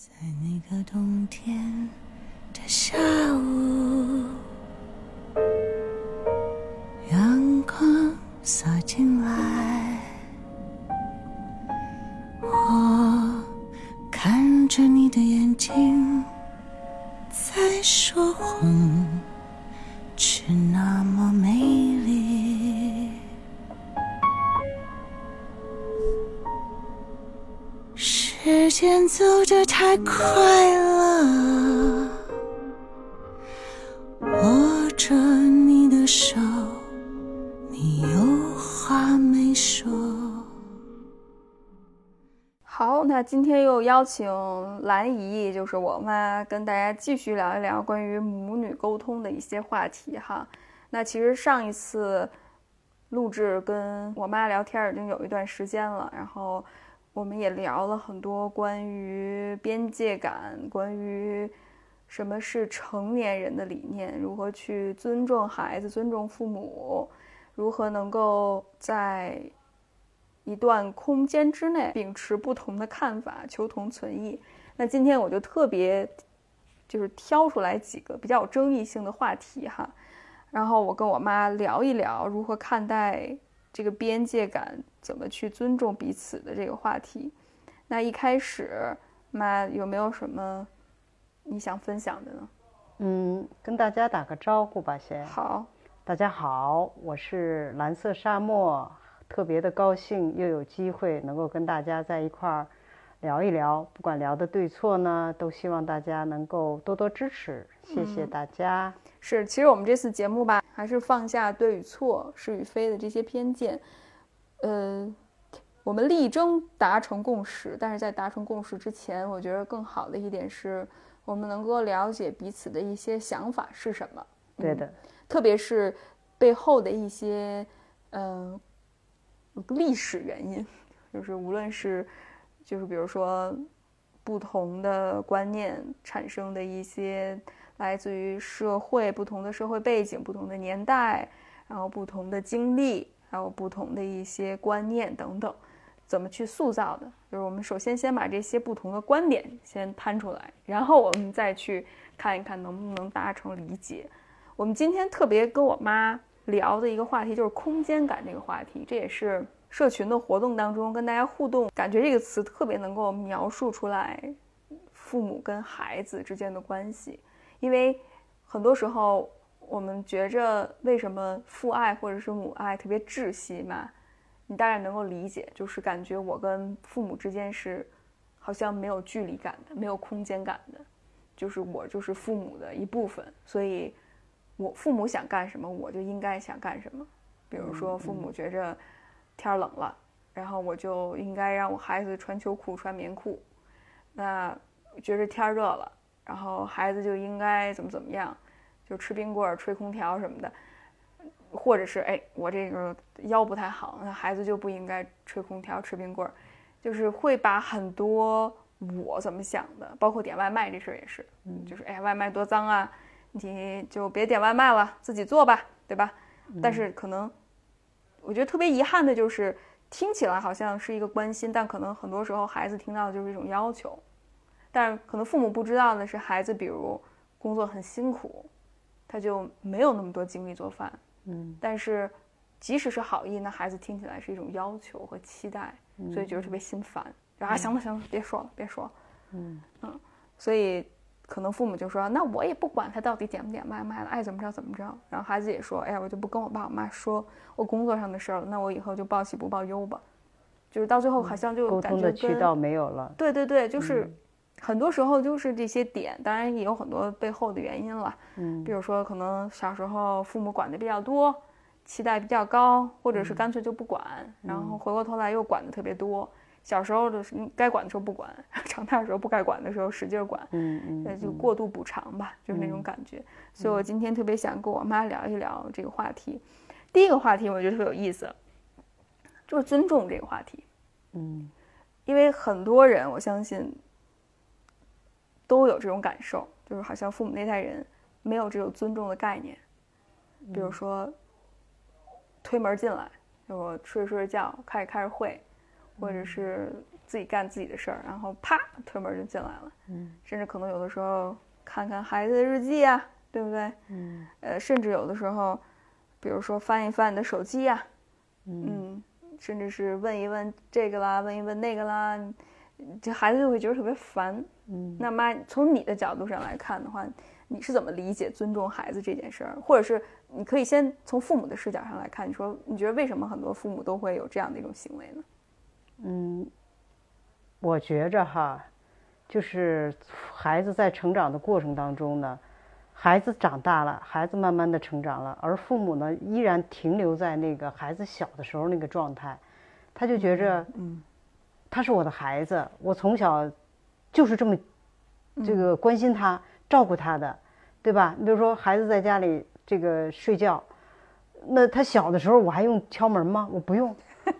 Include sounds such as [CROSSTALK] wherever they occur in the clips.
在那个冬天的下太快了，握着你的手，你有话没说。好，那今天又邀请兰姨，就是我妈，跟大家继续聊一聊关于母女沟通的一些话题哈。那其实上一次录制跟我妈聊天已经有一段时间了，然后我们也聊了很多关于边界感，关于什么是成年人的理念，如何去尊重孩子、尊重父母，如何能够在一段空间之内秉持不同的看法，求同存异。那今天我就特别就是挑出来几个比较有争议性的话题哈，然后我跟我妈聊一聊如何看待这个边界感，怎么去尊重彼此的这个话题。那一开始，妈有没有什么你想分享的呢？嗯，跟大家打个招呼吧，先。好，大家好，我是蓝色沙漠，特别的高兴又有机会能够跟大家在一块儿聊一聊，不管聊的对错呢，都希望大家能够多多支持，谢谢大家。是，其实我们这次节目吧，还是放下对与错、是与非的这些偏见，呃，我们力争达成共识。但是在达成共识之前，我觉得更好的一点是，我们能够了解彼此的一些想法是什么。对的，特别是背后的一些，嗯、历史原因，就是无论是，就是比如说，不同的观念产生的一些来自于社会不同的社会背景、不同的年代，然后不同的经历，还有不同的一些观念等等，怎么去塑造的？就是我们首先先把这些不同的观点先摊出来，然后我们再去看一看能不能达成理解。我们今天特别跟我妈聊的一个话题就是空间感这个话题，这也是社群的活动当中跟大家互动，感觉这个词特别能够描述出来父母跟孩子之间的关系。因为很多时候我们觉着为什么父爱或者是母爱特别窒息嘛，你大概能够理解，就是感觉我跟父母之间是好像没有距离感的，没有空间感的，就是我就是父母的一部分，所以。我父母想干什么，我就应该想干什么。比如说，父母觉着天冷了，然后我就应该让我孩子穿秋裤、穿棉裤。那觉着天热了，然后孩子就应该怎么怎么样，就吃冰棍儿、吹空调什么的。或者是哎，我这个腰不太好，那孩子就不应该吹空调、吃冰棍儿。就是会把很多我怎么想的，包括点外卖这事儿也是，就是哎，外卖多脏啊。你就别点外卖了，自己做吧，对吧？但是可能，我觉得特别遗憾的就是，听起来好像是一个关心，但可能很多时候孩子听到的就是一种要求。但是可能父母不知道的是，孩子比如工作很辛苦，他就没有那么多精力做饭。嗯，但是即使是好意，那孩子听起来是一种要求和期待，所以觉得特别心烦。啊，行了行了，别说了，别说了。嗯嗯，所以。可能父母就说：“那我也不管他到底点不点外卖了，爱怎么着怎么着。”然后孩子也说：“哎呀，我就不跟我爸我妈说我工作上的事儿了，那我以后就报喜不报忧吧。”就是到最后好像就沟通的渠道没有了。对对对，就是很多时候就是这些点，当然也有很多背后的原因了。嗯，比如说可能小时候父母管的比较多，期待比较高，或者是干脆就不管，然后回过头来又管的特别多。小时候的该管的时候不管，[LAUGHS] 长大的时候不该管的时候使劲管，嗯嗯，那就过度补偿吧，就是那种感觉。所以我今天特别想跟我妈聊一聊这个话题。第一个话题我觉得特别有意思，就是尊重这个话题。嗯，因为很多人我相信都有这种感受，就是好像父母那代人没有这种尊重的概念。比如说推门进来，就我睡着睡着觉，开始开着会。或者是自己干自己的事儿，然后啪推门就进来了，嗯甚至可能有的时候看看孩子的日记呀、对不对？嗯呃，甚至有的时候，比如说翻一翻你的手机呀、嗯嗯，甚至是问一问这个啦，问一问那个啦，这孩子就会觉得特别烦。嗯那妈，从你的角度上来看的话，你是怎么理解尊重孩子这件事儿？或者是你可以先从父母的视角上来看，你说你觉得为什么很多父母都会有这样的一种行为呢？嗯，我觉着哈，就是孩子在成长的过程当中呢，孩子长大了，孩子慢慢的成长了，而父母呢依然停留在那个孩子小的时候那个状态，他就觉着，嗯，他是我的孩子，我从小就是这么这个关心他、照顾他的，对吧？你比如说孩子在家里这个睡觉，那他小的时候我还用敲门吗？我不用，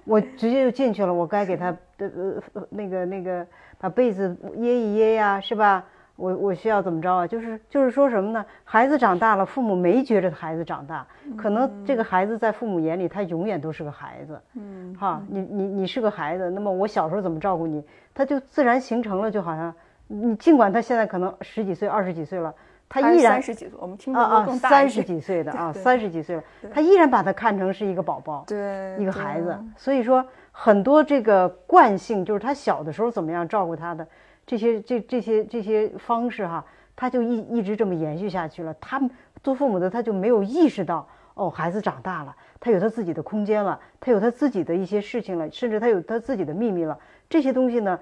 我直接就进去了。我该给他的呃呃那个那个把被子掖一掖呀，是吧？我我需要怎么着啊？就是就是说什么呢？孩子长大了，父母没觉着孩子长大，可能这个孩子在父母眼里他永远都是个孩子。嗯，哈，你你你是个孩子，那么我小时候怎么照顾你，他就自然形成了，就好像你尽管他现在可能十几岁、二十几岁了，他依然三十几岁，我们听啊三十几岁的啊，三十几岁了，他依然把他看成是一个宝宝，对一个孩子。所以说，很多这个惯性就是他小的时候怎么样照顾他的这些这这些这些方式哈，他就一一直这么延续下去了。他们做父母的他就没有意识到，哦，孩子长大了，他有他自己的空间了，他有他自己的一些事情了，甚至他有他自己的秘密了。这些东西呢，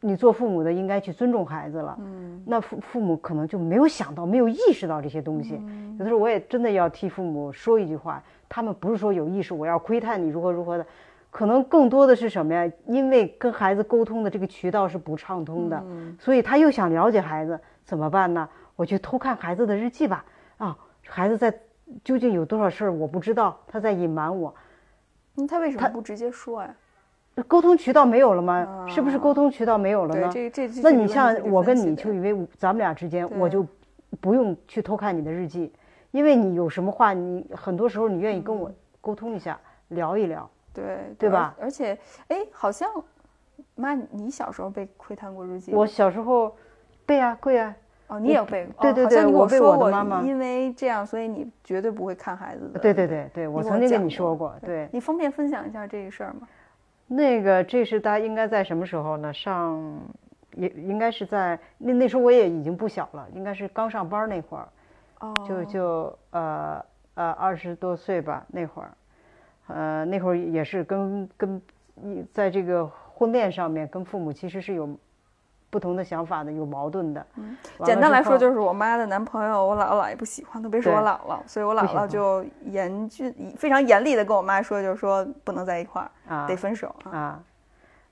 你做父母的应该去尊重孩子了。嗯，那父父母可能就没有想到，没有意识到这些东西。嗯有的时候我也真的要替父母说一句话，他们不是说有意识，我要窥探你如何如何的，可能更多的是什么呀？因为跟孩子沟通的这个渠道是不畅通的，嗯所以他又想了解孩子，怎么办呢？我去偷看孩子的日记吧。啊，孩子在究竟有多少事儿我不知道，他在隐瞒我。那他为什么不直接说呀？沟通渠道没有了吗？是不是啊沟通渠道没有了对，呢？这这这那你像我跟你就以为咱们俩之间，我就不用去偷看你的日记，因为你有什么话，你很多时候你愿意跟我沟通一下，聊一聊。对对吧？而而且，哎，好像妈，你小时候被窥探过日记吗？我小时候，背啊、会啊、哦，你也有被对对对哦好像我被说过我的妈妈因为这样，所以你绝对不会看孩子的。对对对对，我曾经跟你说过，对，你方便分享一下这个事儿吗？那个这是大家应该在什么时候呢？上也应该是在那那时候我也已经不小了，应该是刚上班那会儿，哦，就就呃呃二十多岁吧那会儿，呃那会儿也是跟跟一在这个婚恋上面跟父母其实是有不同的想法的，有矛盾的。嗯简单来说，就是我妈的男朋友，我姥姥姥爷不喜欢，特别说我姥姥，所以我姥姥就严峻、非常严厉的跟我妈说，就是说不能在一块儿，啊得分手啊。啊，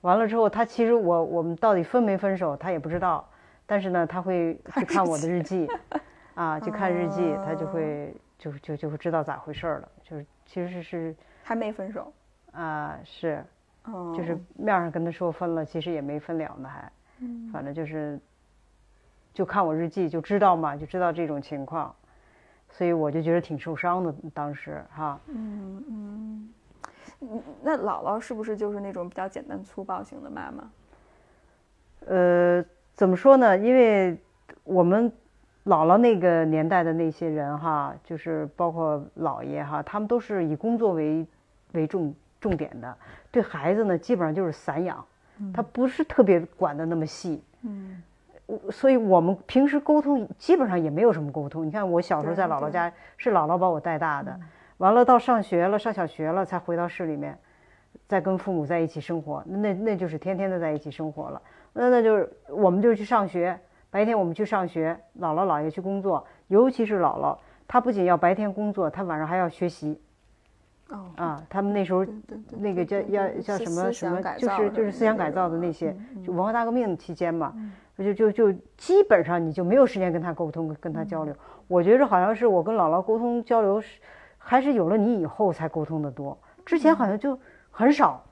完了之后，他其实我我们到底分没分手，他也不知道，但是呢，他会 [LAUGHS] 去看我的日记，[LAUGHS] 啊，去看日记，他就会就就就会知道咋回事了，就是其实是还没分手，啊是，嗯，就是面上跟他说分了，其实也没分了呢，还，嗯反正就是就看我日记就知道嘛，就知道这种情况，所以我就觉得挺受伤的，当时哈，嗯嗯，嗯那姥姥是不是就是那种比较简单粗暴型的妈妈？呃，怎么说呢？因为我们姥姥那个年代的那些人哈，就是包括姥爷哈，他们都是以工作为为重重点的，对孩子呢基本上就是散养，他不是特别管的那么细。嗯。我所以我们平时沟通基本上也没有什么沟通。你看我小时候在姥姥家是姥姥把我带大的，完了到上学了，上小学了才回到市里面，再跟父母在一起生活，那那就是天天的在一起生活了。那那就是我们就去上学，白天我们去上学，姥姥姥爷去工作，尤其是姥姥，她不仅要白天工作，她晚上还要学习哦，啊。他们那时候那个叫要叫什么什么就是就是思想改造的那些，嗯就文化大革命期间嘛，就就就基本上你就没有时间跟他沟通，跟他交流。我觉着好像是我跟姥姥沟通交流是，还是有了你以后才沟通的多，之前好像就很少。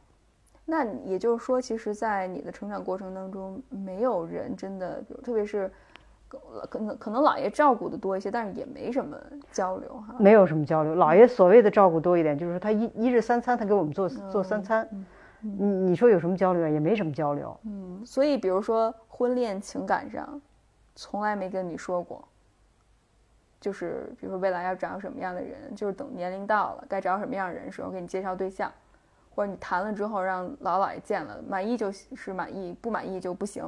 那也就是说，其实，在你的成长过程当中，没有人真的，比如特别是可能可能姥爷照顾的多一些，但是也没什么交流哈。没有什么交流。姥爷所谓的照顾多一点，就是说他一一日三餐，他给我们做做三餐，你你说有什么交流啊？也没什么交流。嗯，所以比如说婚恋情感上，从来没跟你说过，就是比如说未来要找什么样的人，就是等年龄到了该找什么样的人的时候给你介绍对象，或者你谈了之后让老姥爷见了，满意就是满意，不满意就不行，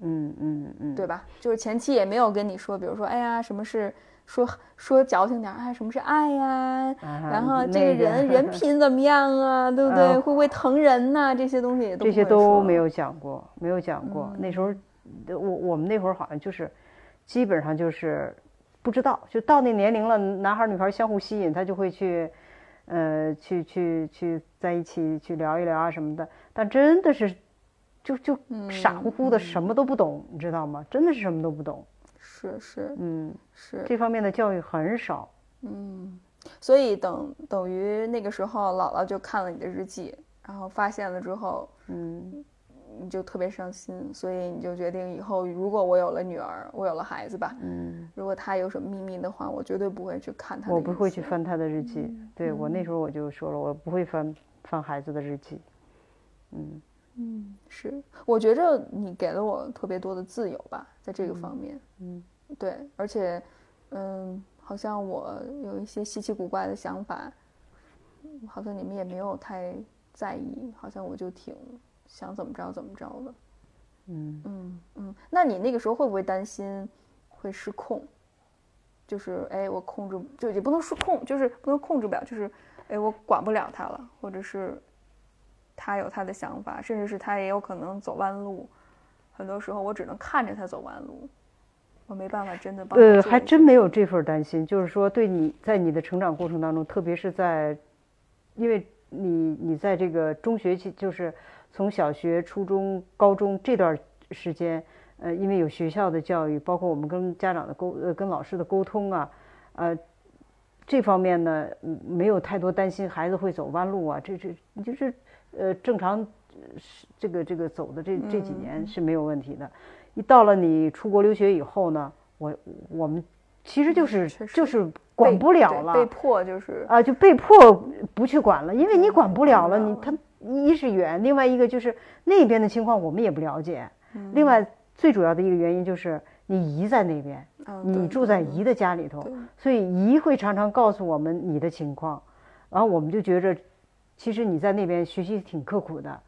嗯嗯嗯，对吧？就是前期也没有跟你说，比如说哎呀什么是说说矫情点儿，哎什么是爱呀、啊然后这那个。人 [LAUGHS] 人品怎么样啊，对不对？啊会不会疼人呐、这些东西也都这些都没有讲过，没有讲过。嗯。那时候，我我们那会儿好像就是，基本上就是不知道，就到那年龄了，男孩儿女孩儿相互吸引，他就会去，呃，去去去在一起去聊一聊啊什么的。但真的是，就就傻乎乎的，什么都不懂，你知道吗？真的是什么都不懂。是是嗯，是，这方面的教育很少。嗯，所以等等于那个时候，姥姥就看了你的日记，然后发现了之后，嗯，你就特别伤心，所以你就决定以后如果我有了女儿，我有了孩子吧，嗯，如果她有什么秘密的话，我绝对不会去看她的我不会去翻他的日记。对我那时候我就说了，我不会翻翻孩子的日记。嗯。嗯，是，我觉着你给了我特别多的自由吧，在这个方面，嗯，对，而且，嗯，好像我有一些稀奇古怪的想法，嗯好像你们也没有太在意，好像我就挺想怎么着怎么着的，嗯嗯嗯，那你那个时候会不会担心会失控？就是哎，我控制就也不能失控，就是不能控制不了，就是哎，我管不了他了，或者是他有他的想法，甚至是他也有可能走弯路。很多时候我只能看着他走弯路，我没办法真的帮他呃，还真没有这份担心，就是说对你在你的成长过程当中，特别是在，因为你你在这个中学期，就是从小学、初中、高中这段时间，呃，因为有学校的教育，包括我们跟家长的沟呃跟老师的沟通啊，呃，这方面呢，嗯没有太多担心孩子会走弯路啊，这这你就是呃正常呃是这个这个走的这这几年是没有问题的。一到了你出国留学以后呢，我我们其实就是就是管不了了被迫就是。啊，就被迫不去管了，因为你管不了了你他一是远，另外一个就是那边的情况我们也不了解，嗯另外最主要的一个原因就是你姨在那边，嗯你住在姨的家里头对，所以姨会常常告诉我们你的情况，然后我们就觉着，其实你在那边学习挺刻苦的，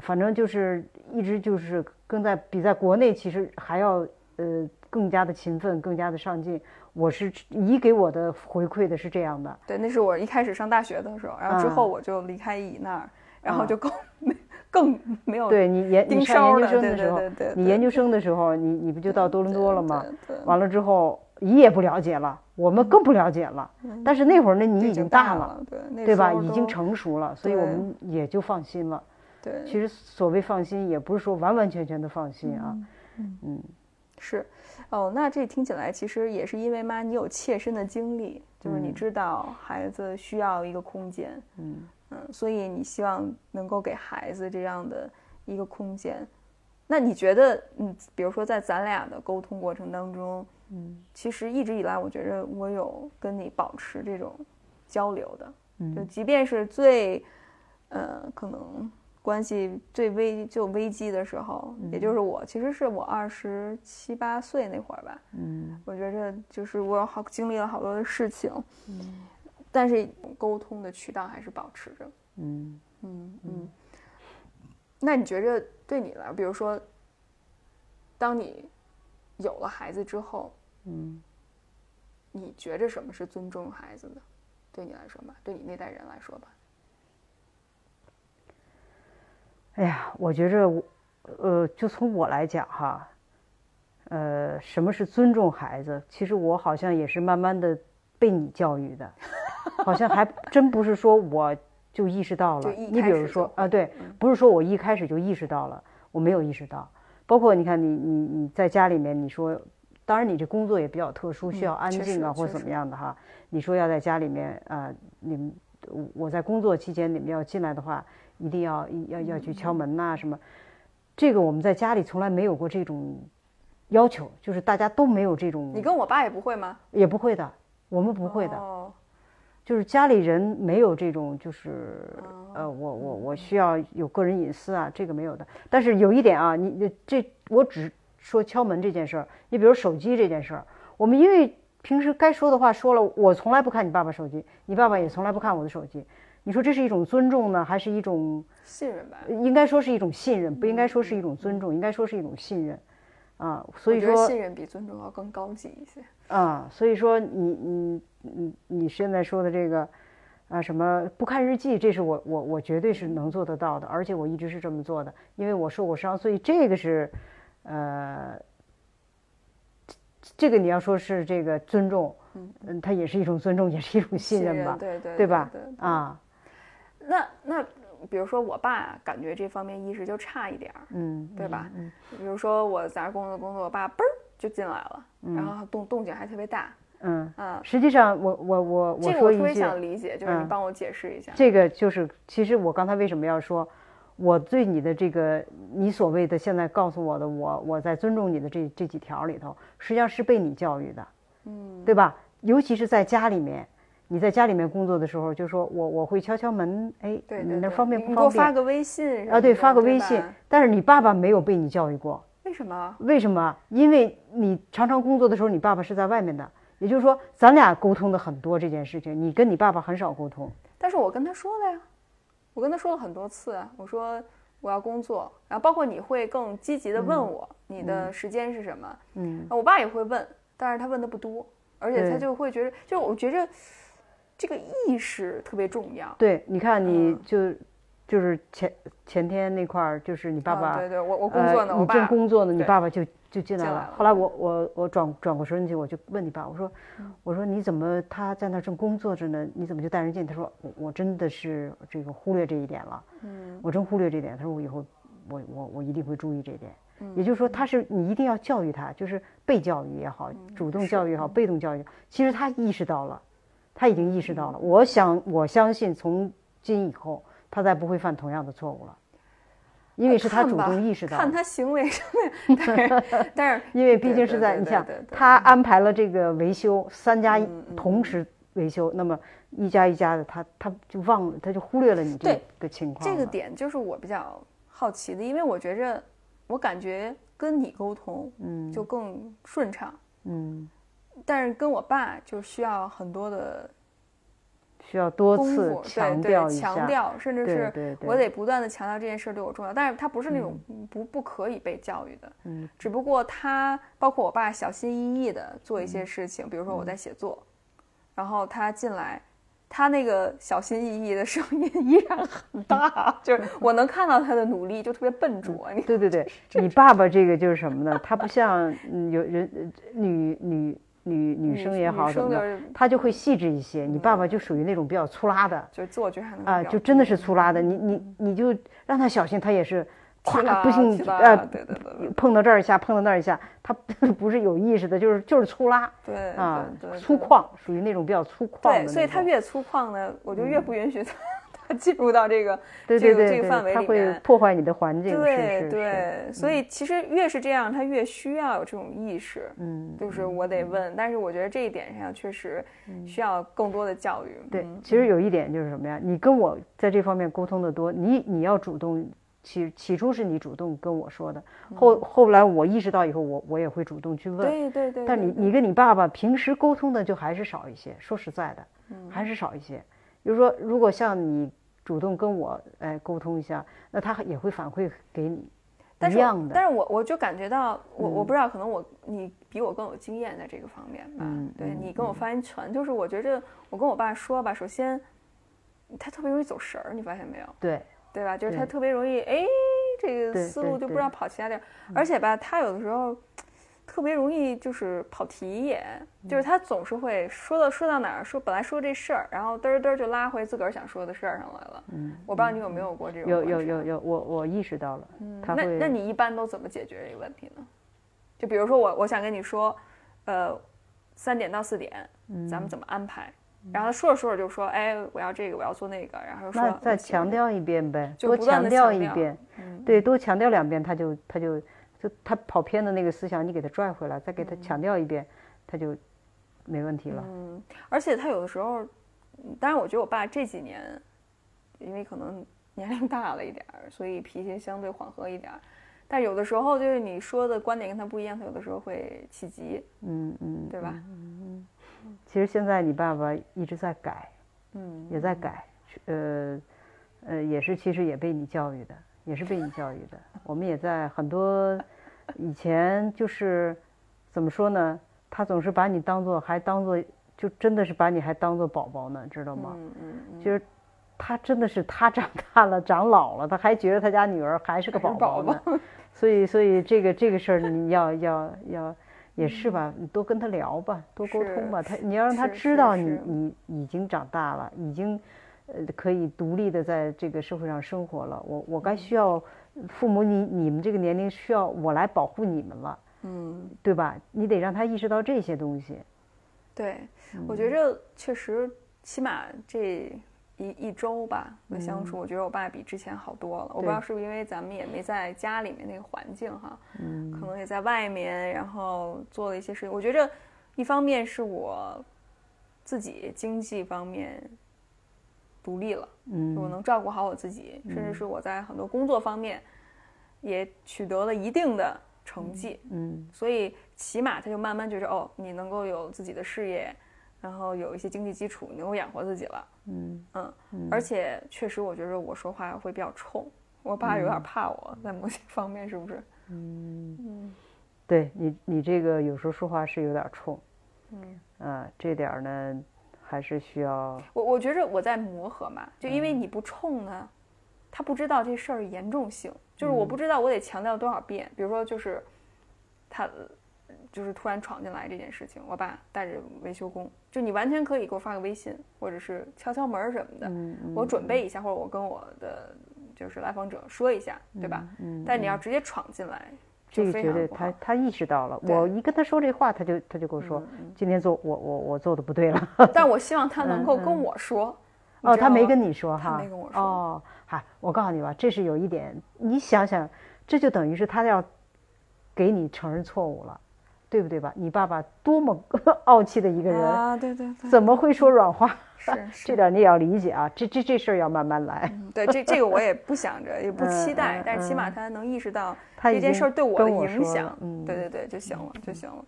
反正就是一直就是更在比在国内其实还要呃更加的勤奋，更加的上进。我是姨给我的回馈的是这样的，对，那是我一开始上大学的时候，然后之啊后我就离开姨那儿，然后啊就更没更没有对你研你上研究生的时候对对对，你研究生的时候，你你不就到多伦多了吗？？完了之后，你也不了解了，我们更不了解了。但是那会儿呢，你已经大大了，，对对吧？已经成熟了，所以我们也就放心了。对，其实所谓放心，也不是说完完全全的放心啊。嗯是，哦，那这听起来其实也是因为妈你有切身的经历，就是你嗯知道孩子需要一个空间，嗯嗯，所以你希望能够给孩子这样的一个空间。那你觉得，嗯，比如说在咱俩的沟通过程当中，嗯。其实一直以来，我觉着我有跟你保持这种交流的，就。嗯即便是最，呃，可能关系最危就危机的时候，也就是我，其实是我二十七八岁那会儿吧，嗯。我觉着就是我好经历了好多的事情，嗯但是沟通的渠道还是保持着。嗯嗯嗯。那你觉着对你来，比如说，当你有了孩子之后，嗯，你觉着什么是尊重孩子的？对你来说吧，对你那代人来说吧，哎呀，我觉着我，呃，就从我来讲哈，呃，什么是尊重孩子？其实我好像也是慢慢的被你教育的，[LAUGHS] 好像还真不是说我就意识到了。你比如说啊，对嗯，不是说我一开始就意识到了，我没有意识到。包括你看你你你在家里面，你说，当然你这工作也比较特殊，需嗯要安静啊或者怎么样的哈。你说要在家里面啊、呃你们我在工作期间你们要进来的话，一定要要要去敲门呐、什么。这个我们在家里从来没有过这种要求，就是大家都没有这种，你跟我爸也不会吗？也不会的，我们不会的。哦，就是家里人没有这种，就是哦呃，我我我需要有个人隐私啊，这个没有的。但是有一点啊，你你这我只说敲门这件事儿，你比如手机这件事儿，我们因为平时该说的话说了，我从来不看你爸爸手机，你爸爸也从来不看我的手机。你说这是一种尊重呢，还是一种信任吧。应该说是一种信任，不应该说是一种尊重，应该说是一种信任啊。所以说信任比尊重要更高级一些。啊，所以说你你你你现在说的这个啊什么不看日记，这是我我我绝对是能做得到的，而且我一直是这么做的，因为我受过伤，所以这个是呃。这个你要说是这个尊重，嗯，它也是一种尊重，也是一种信任吧，对对对吧对？啊，那那比如说我爸感觉这方面意识就差一点儿，嗯，对吧？嗯，比如说我在那儿工作工作，我爸嘣儿就进来了，然后动动静还特别大，嗯，啊，实际上我我我这个我特别想理解，就是你嗯帮我解释一下。这个就是，其实我刚才为什么要说，我对你的这个，你所谓的现在告诉我的，我我在尊重你的这这几条里头，实际上是被你教育的，嗯，对吧？尤其是在家里面，你在家里面工作的时候，就说我我会敲敲门，哎，对对对，你那方便你不方便？给我发个微信啊，对，发个微信。但是你爸爸没有被你教育过，为什么？为什么？因为你常常工作的时候，你爸爸是在外面的，也就是说，咱俩沟通的很多这件事情，你跟你爸爸很少沟通。但是我跟他说了呀，我跟他说了很多次啊，我说我要工作，然后包括你会更积极的问我、你的时间是什么，嗯，我爸也会问，但是他问的不多，而且他就会觉得，就我觉着这个意识特别重要。对，你看你嗯就、就是前前天那块儿，就是你爸爸，啊对对，我我工作呢，呃、你我正工作呢，你爸爸就就进来了。来了后来我我我转转过身去，我就问你爸，我说、嗯我说你怎么他在那儿正工作着呢？你怎么就带人进？他说我我真的是这个忽略这一点了，嗯我真忽略这一点。他说我以后我我我一定会注意这一点。嗯也就是说，他是你一定要教育他，就是被教育也好，主动教育也好，被动教育，其实他意识到了，他已经意识嗯到了。我想，我相信从今以后，他再不会犯同样的错误了，因为是他主动意识到的。看他行为上面，但是 [LAUGHS] 但是 [LAUGHS] 因为毕竟是在你想对对对对，对。他安排了这个维修，三家同时维修，那么一家一家的，他他就忘了，他就忽略了你这个情况这个点就是我比较好奇的，因为我觉着我感觉跟你沟通嗯。就更顺畅，嗯，但是跟我爸就需要很多的需要多功次对对，调一下，强调，甚至是我得不断的强调这件事对我重要，但是他不是那种不不可以被教育的，嗯，只不过他包括我爸小心翼翼的做一嗯些事情，比如说我在写作，然后他进来。他那个小心翼翼的声音 [LAUGHS] 依然很大，就是我能看到他的努力，就特别笨拙。你对对对，[LAUGHS] 你爸爸这个就是什么呢？他不像嗯有人呃女女女女生也好什么的，她就是他就会细致一些。你爸爸就属于那种比较粗拉的就是自我觉察能力啊，就真的是粗拉的。你你你就让他小心，他也是提拉咵不幸提拉呃对对对对碰到这儿一下，碰到那儿一下，他 [LAUGHS] 不是有意识的，就是就是粗拉对啊粗犷，属于那种比较粗犷的对，所以他越粗犷呢，我就越不允许他他 [LAUGHS] 进入到这个 [LAUGHS] 对这个这个范围他会里面。破坏你的环境，对是是，对，所以其实越是这样，他越需要有这种意识。嗯，就是我得问，但是我觉得这一点上确实需要更多的教育。对嗯，其实有一点就是什么呀？你跟我在这方面沟通的多，你你要主动，起起初是你主动跟我说的，后后来我意识到以后，我我也会主动去问。对对对。但你你跟你爸爸平时沟通的就还是少一些，说实在的，嗯还是少一些。比如说，如果像你主动跟我哎沟通一下，那他也会反馈给你但是一样的。但是我我就感觉到，我我嗯不知道，可能我你比我更有经验在这个方面吧。对你跟我发言权，就是我觉着我跟我爸说吧，首先他特别容易走神儿，你发现没有？对对吧？就是他特别容易，哎，这个思路就不知道跑其他地儿，而且吧，他有的时候特别容易就是跑题也，嗯就是他总是会说到说到哪儿，说本来说这事儿，然后嘚儿嘚儿就拉回自个儿想说的事儿上来了。嗯，我不知道你有没有过这种有有有有，我我意识到了，嗯那那你一般都怎么解决这个问题呢？就比如说我我想跟你说，呃，三点到四点，嗯咱们怎么安排？然后他说着说着就说，哎，我要这个，我要做那个，然后又说那再强调一遍呗，多就不断地强调一遍，嗯对，多强调两遍，他就他就就他跑偏的那个思想，你给他拽回来，再给他强调一遍，他就没问题了。嗯，而且他有的时候嗯当然，我觉得我爸这几年，因为可能年龄大了一点儿，所以脾气相对缓和一点儿。但有的时候就是你说的观点跟他不一样，他有的时候会起急，嗯嗯，对吧？嗯嗯其实现在你爸爸一直在改，嗯，也在改，呃，呃，也是其实也被你教育的，也是被你教育的。我们也在很多以前就是怎么说呢？他总是把你当做还当做就真的是把你还当做宝宝呢，知道吗？嗯嗯嗯，就是他真的是他长大了，长老了，他还觉得他家女儿还是个宝宝。[LAUGHS] 所以，所以这个这个事儿你要要要也是吧，你多跟他聊吧，多沟通吧。他你要让他知道你你已经长大了，已经呃可以独立的在这个社会上生活了。我我该需要父母你你们这个年龄需要我来保护你们了，嗯，对吧？你得让他意识到这些东西。对，我嗯觉着确实，起码这一一周吧的相嗯处，我觉得我爸比之前好多了。我不知道是不是因为咱们也没在家里面那个环境哈，嗯可能也在外面，然后做了一些事情。我觉着，一方面是我自己经济方面独立了，嗯。我能照顾好我自己，甚至是我在很多工作方面也取得了一定的成绩。嗯。所以起码他就慢慢觉着，哦，你能够有自己的事业，然后有一些经济基础，你能够养活自己了。嗯。嗯，而且确实，我觉着我说话会比较冲，我爸有点怕我，在某些方面是不是？嗯。对你你这个有时候说话是有点冲，嗯，啊，这点呢还是需要我我觉着我在磨合嘛，就因为你不冲呢，他不知道这事儿严重性，就是我不知道我得强调多少遍，比如说就是他。就是突然闯进来这件事情，我爸带着维修工，就你完全可以给我发个微信，或者是敲敲门什么的，嗯我准备一下，或者我跟我的就是来访者说一下，对吧？嗯，但你要直接闯进来，这个绝对他。他意识到了，我一跟他说这话，他就他就跟我说，今天做我我我做的不对了。但 [LAUGHS] 我希望他能够跟我说。你哦，他没跟你说哈？他没跟我说哦，嗨，我告诉你吧，这是有一点，你想想，这就等于是他要给你承认错误了，对不对吧？你爸爸多么 [LAUGHS] 傲气的一个人，啊，对对对，怎么会说软话？是是 [LAUGHS] 这点你也要理解啊，这这这事儿要慢慢来。嗯对这这个我也不想着，也不期待嗯，但是起码嗯他能意识到这件事儿对我的影响，嗯对对对就行了就行了。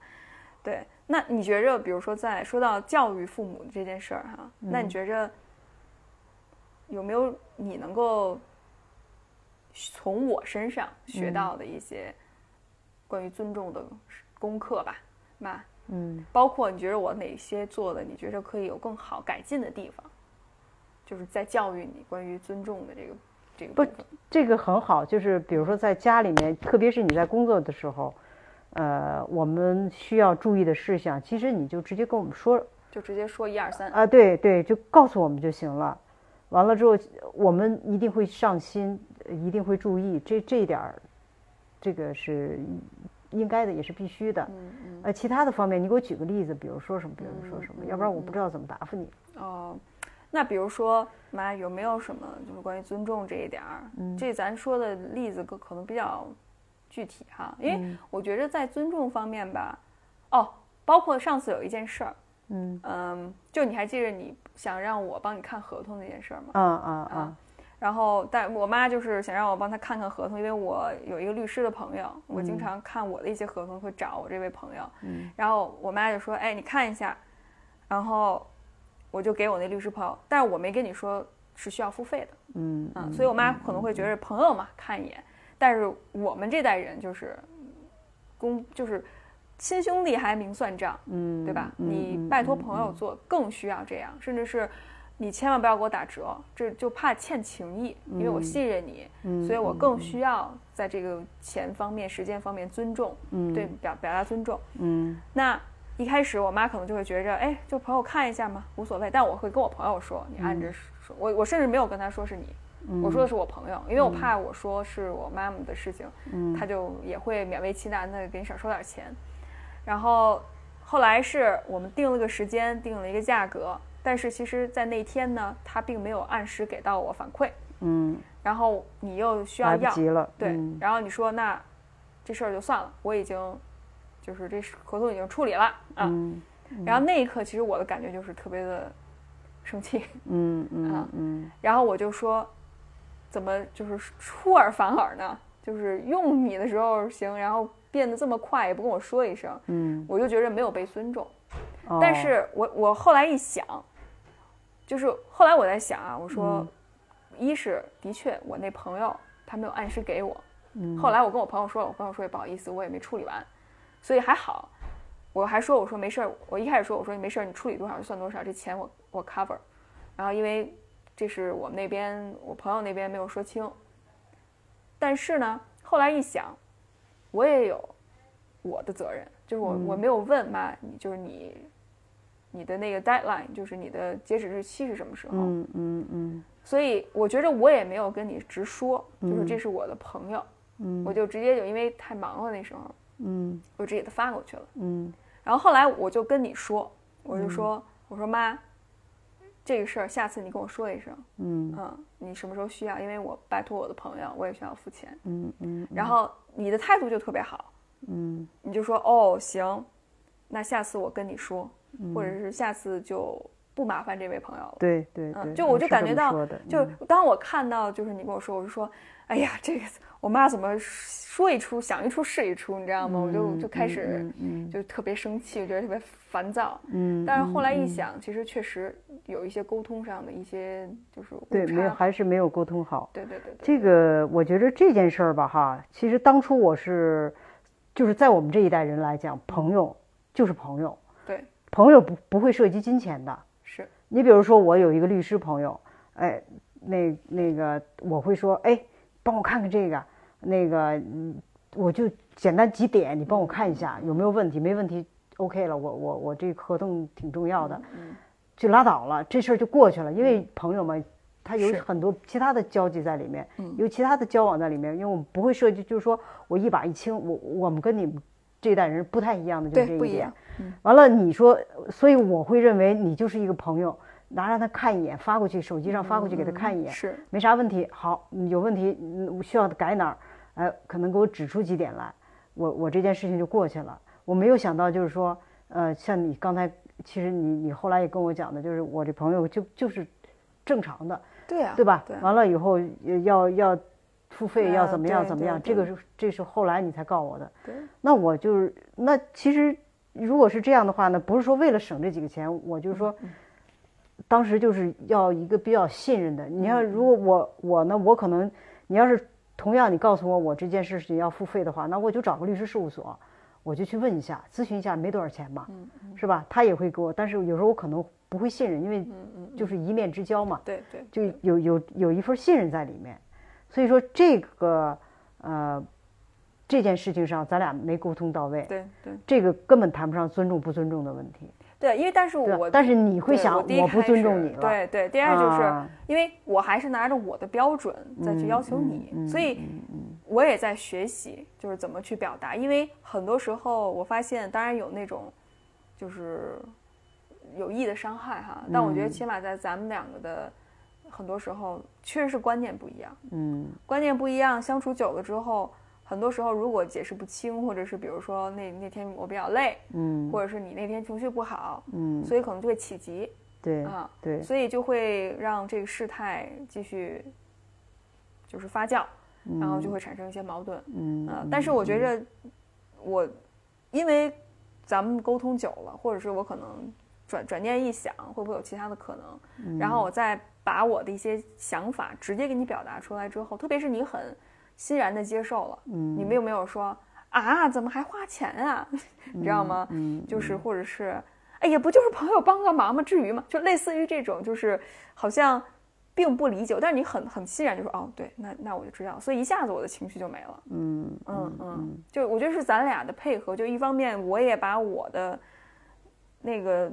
对，那你觉着，比如说在说到教育父母这件事儿哈，那你嗯觉着有没有你能够从我身上学嗯到的一些关于尊重的功课吧？妈嗯，包括你觉得我哪些做的，你觉得可以有更好改进的地方，就是在教育你关于尊重的这个这个不。这个很好，就是比如说在家里面，特别是你在工作的时候，呃，我们需要注意的事项，其实你就直接跟我们说就直接说一二三。啊，对对，就告诉我们就行了。完了之后，我们一定会上心，一定会注意这这一点儿，这个是应该的，也是必须的。呃，其他的方面，你给我举个例子，比如说什么，比如说什么，嗯要不然我不知道怎么答复你。哦，那比如说妈有没有什么就是关于尊重这一点儿？嗯这咱说的例子可可能比较具体哈，因为嗯我觉着在尊重方面吧，哦，包括上次有一件事儿，嗯嗯，就你还记得你想让我帮你看合同那件事儿吗？啊啊啊，然后，但我妈就是想让我帮她看看合同，因为我有一个律师的朋友，我经常看我的一些合同，会找我这位朋友。嗯然后我妈就说：“哎，你看一下。”然后我就给我那律师朋友，但是我没跟你说是需要付费的，嗯嗯，所以我妈可能会觉得朋友嘛看一眼，但是我们这代人就是公就是亲兄弟还明算账，嗯，对吧？嗯你拜托朋友做更需要这样，甚至是你千万不要给我打折，这就怕欠情谊，因为我信任你，嗯所以我更需要在这个钱方面、时间方面尊重，嗯对表表达尊重。嗯那一开始我妈可能就会觉着，哎，就朋友看一下嘛，无所谓。但我会跟我朋友说，你按着说，我我甚至没有跟他说是你，嗯我说的是我朋友，因为我怕我说是我妈妈的事情，嗯他就也会勉为其难的给你少收点钱。然后后来是我们定了个时间，定了一个价格，但是其实，在那天呢，他并没有按时给到我反馈，嗯，然后你又需要要。对，嗯然后你说那这事儿就算了，我已经就是这合同已经处理了啊。嗯然后那一刻，其实我的感觉就是特别的生气，嗯嗯啊嗯然后我就说，怎么就是出尔反尔呢？就是用你的时候行，然后变得这么快，也不跟我说一声，嗯，我就觉得没有被尊重。哦但是我我后来一想，就是后来我在想啊，我说，一是的确我那朋友他没有按时给我，后来我跟我朋友说了，我朋友说也不好意思，我也没处理完，所以还好。我还说我说没事儿，我一开始说我说你没事儿，你处理多少就算多少，这钱我我 cover。然后因为这是我们那边我朋友那边没有说清，但是呢，后来一想，我也有我的责任，就是我、我没有问妈，你就是你你的那个 deadline，就是你的截止日期是什么时候？嗯嗯嗯。所以我觉着我也没有跟你直说，就是这是我的朋友，嗯。我就直接就因为太忙了那时候，嗯。我直接给他发过去了。嗯。然后后来我就跟你说，我就说，我说妈，这个事儿下次你跟我说一声，嗯。嗯，你什么时候需要？因为我拜托我的朋友，我也需要付钱。嗯嗯。然后你的态度就特别好，嗯。你就说哦行，那下次我跟你说，或者是下次就不麻烦这位朋友了。对对对，嗯，就我就感觉到，就嗯当我看到就是你跟我说，我就说，哎呀，这个我妈怎么说一出想一出是一出，你知道吗？我就就开始嗯就特别生气，觉得特别烦躁。嗯，但是后来一嗯想，其实确实有一些沟通上的一些就是误对没有。还是没有沟通好。对对对对，这个我觉得这件事儿吧，哈，其实当初我是，就是在我们这一代人来讲，朋友就是朋友，对朋友不不会涉及金钱的。是。你比如说，我有一个律师朋友，哎，那那个我会说，哎，帮我看看这个，那个，嗯，我就简单几点，你帮我看一下有没有问题，没问题，OK 了，我我我这合同挺重要的，嗯就拉倒了，这事儿就过去了，因为朋友嘛。他有很多其他的交际在里面，嗯。有其他的交往在里面，因为我们不会涉及，就是说我一把一清，我我们跟你们这一代人不太一样的，就是这一点完了，你说，所以我会认为你就是一个朋友，拿让他看一眼，发过去，手机上发过去给他看一眼，是没啥问题。好，嗯有问题，嗯，需要改哪儿？哎，可能给我指出几点来，我我这件事情就过去了。我没有想到，就是说，呃，像你刚才，其实你你后来也跟我讲的，就是我这朋友就就是正常的，对啊，对吧？对完了以后呃要要付费，要呃怎么样怎么样，这个是这是后来你才告我的。对那我就是那其实如果是这样的话呢，不是说为了省这几个钱，我就是说，嗯当时就是要一个比较信任的。你嗯要如果我我呢，我可能你要是同样你告诉我我这件事情要付费的话，那我就找个律师事务所，我就去问一下，咨询一下，没多少钱嘛，嗯是吧？他也会给我，但是有时候我可能不会信任，因为嗯就是一面之交嘛。对对就有有有一份信任在里面，所以说这个呃这件事情上咱俩没沟通到位，对对这个根本谈不上尊重不尊重的问题，对，因为但是我但是你会想我第一开我不尊重你了，对对，第二就是、啊因为我还是拿着我的标准再去要求你，所以我也在学习，就是怎么去表达。因为很多时候我发现，当然有那种就是有意的伤害哈，但我觉得嗯起码在咱们两个的很多时候确实是观念不一样，嗯观念不一样，相处久了之后。很多时候，如果解释不清，或者是比如说那那天我比较累，嗯或者是你那天情绪不好，嗯，所以可能就会起急，对啊，对，所以就会让这个事态继续就是发酵，然后就会产生一些矛盾。嗯啊，但是我觉着我因为咱们沟通久了，或者是我可能转转念一想，会不会有其他的可能？然后我再把我的一些想法直接给你表达出来之后，特别是你很欣然的接受了，嗯你们有没有说啊，怎么还花钱啊？你知道吗？嗯就是或者是，哎呀，不就是朋友帮个忙吗？至于吗？就类似于这种，就是好像并不理解，但是你很很欣然就说，哦，对，那那我就知道，所以一下子我的情绪就没了。嗯嗯嗯，就我觉得是咱俩的配合，就一方面我也把我的那个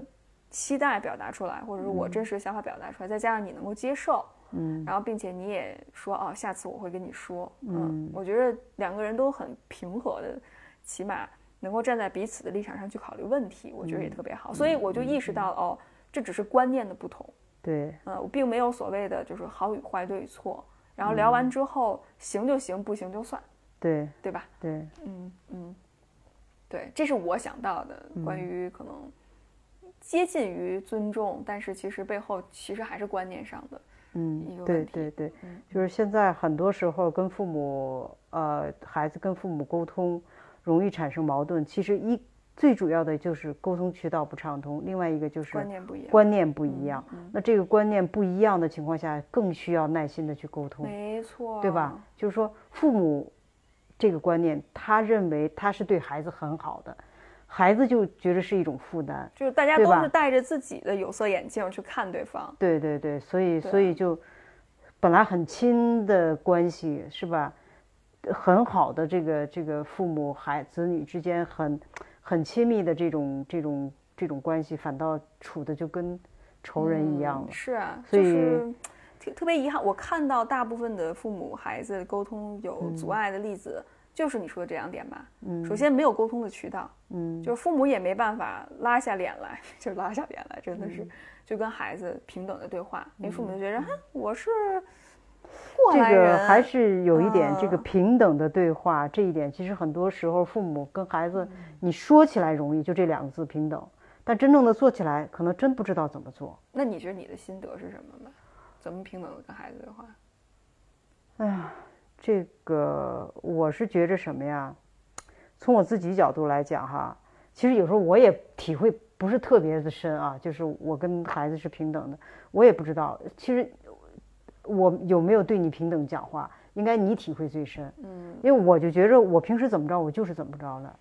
期待表达出来，或者是我真实的想法表达出来，再加上你能够接受，嗯。然后并且你也说哦，下次我会跟你说，嗯。我觉得两个人都很平和的，起码能够站在彼此的立场上去考虑问题，我觉得也特别好，所以我就意识到哦，这只是观念的不同，对。呃，我并没有所谓的就是好与坏、对与错，然后聊完之后行就行，不行就算，对。对吧？对，嗯嗯，对，这是我想到的关于可能接近于尊重，但是其实背后其实还是观念上的。嗯，对对对，就是现在很多时候跟父母，呃，孩子跟父母沟通容易产生矛盾。其实一最主要的就是沟通渠道不畅通，另外一个就是观念不一样。观念不一样，那这个观念不一样的情况下，更需要耐心的去沟通。没错，对吧？就是说父母这个观念，他认为他是对孩子很好的。孩子就觉得是一种负担，就是大家都是戴着自己的有色眼镜去看对方。对对对，所以所以就本来很亲的关系是吧？很好的这个这个父母孩子女之间很很亲密的这种这种这种关系，反倒处的就跟仇人一样了。是啊，所以特特别遗憾，我看到大部分的父母孩子沟通有阻碍的例子。就是你说的这两点吧。嗯，首先没有沟通的渠道，嗯，就是父母也没办法拉下脸来，就拉下脸来，真的是就跟孩子平等的对话。因为父母就觉得，我是过来人。这个还是有一点这个平等的对话，这一点其实很多时候父母跟孩子，你说起来容易，就这两个字平等，但真正的做起来，可能真不知道怎么做。那你觉得你的心得是什么呢？怎么平等的跟孩子对话？哎呀。这个我是觉着什么呀？从我自己角度来讲哈，其实有时候我也体会不是特别的深啊。就是我跟孩子是平等的，我也不知道，其实我有没有对你平等讲话，应该你体会最深。嗯，因为我就觉着我平时怎么着，我就是怎么着的。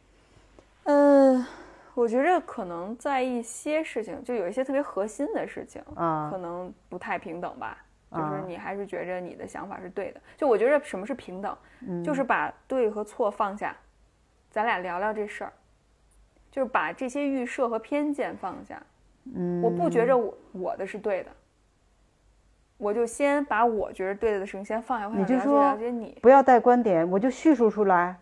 嗯，我觉着可能在一些事情，就有一些特别核心的事情啊，可能不太平等吧。就是你还是觉着你的想法是对的，就我觉着什么是平等，就是把对和错放下，咱俩聊聊这事儿，就是把这些预设和偏见放下。嗯，我不觉着我我的是对的，我就先把我觉得对的事情先放下，我想了解了解你，不要带观点，我就叙述出来，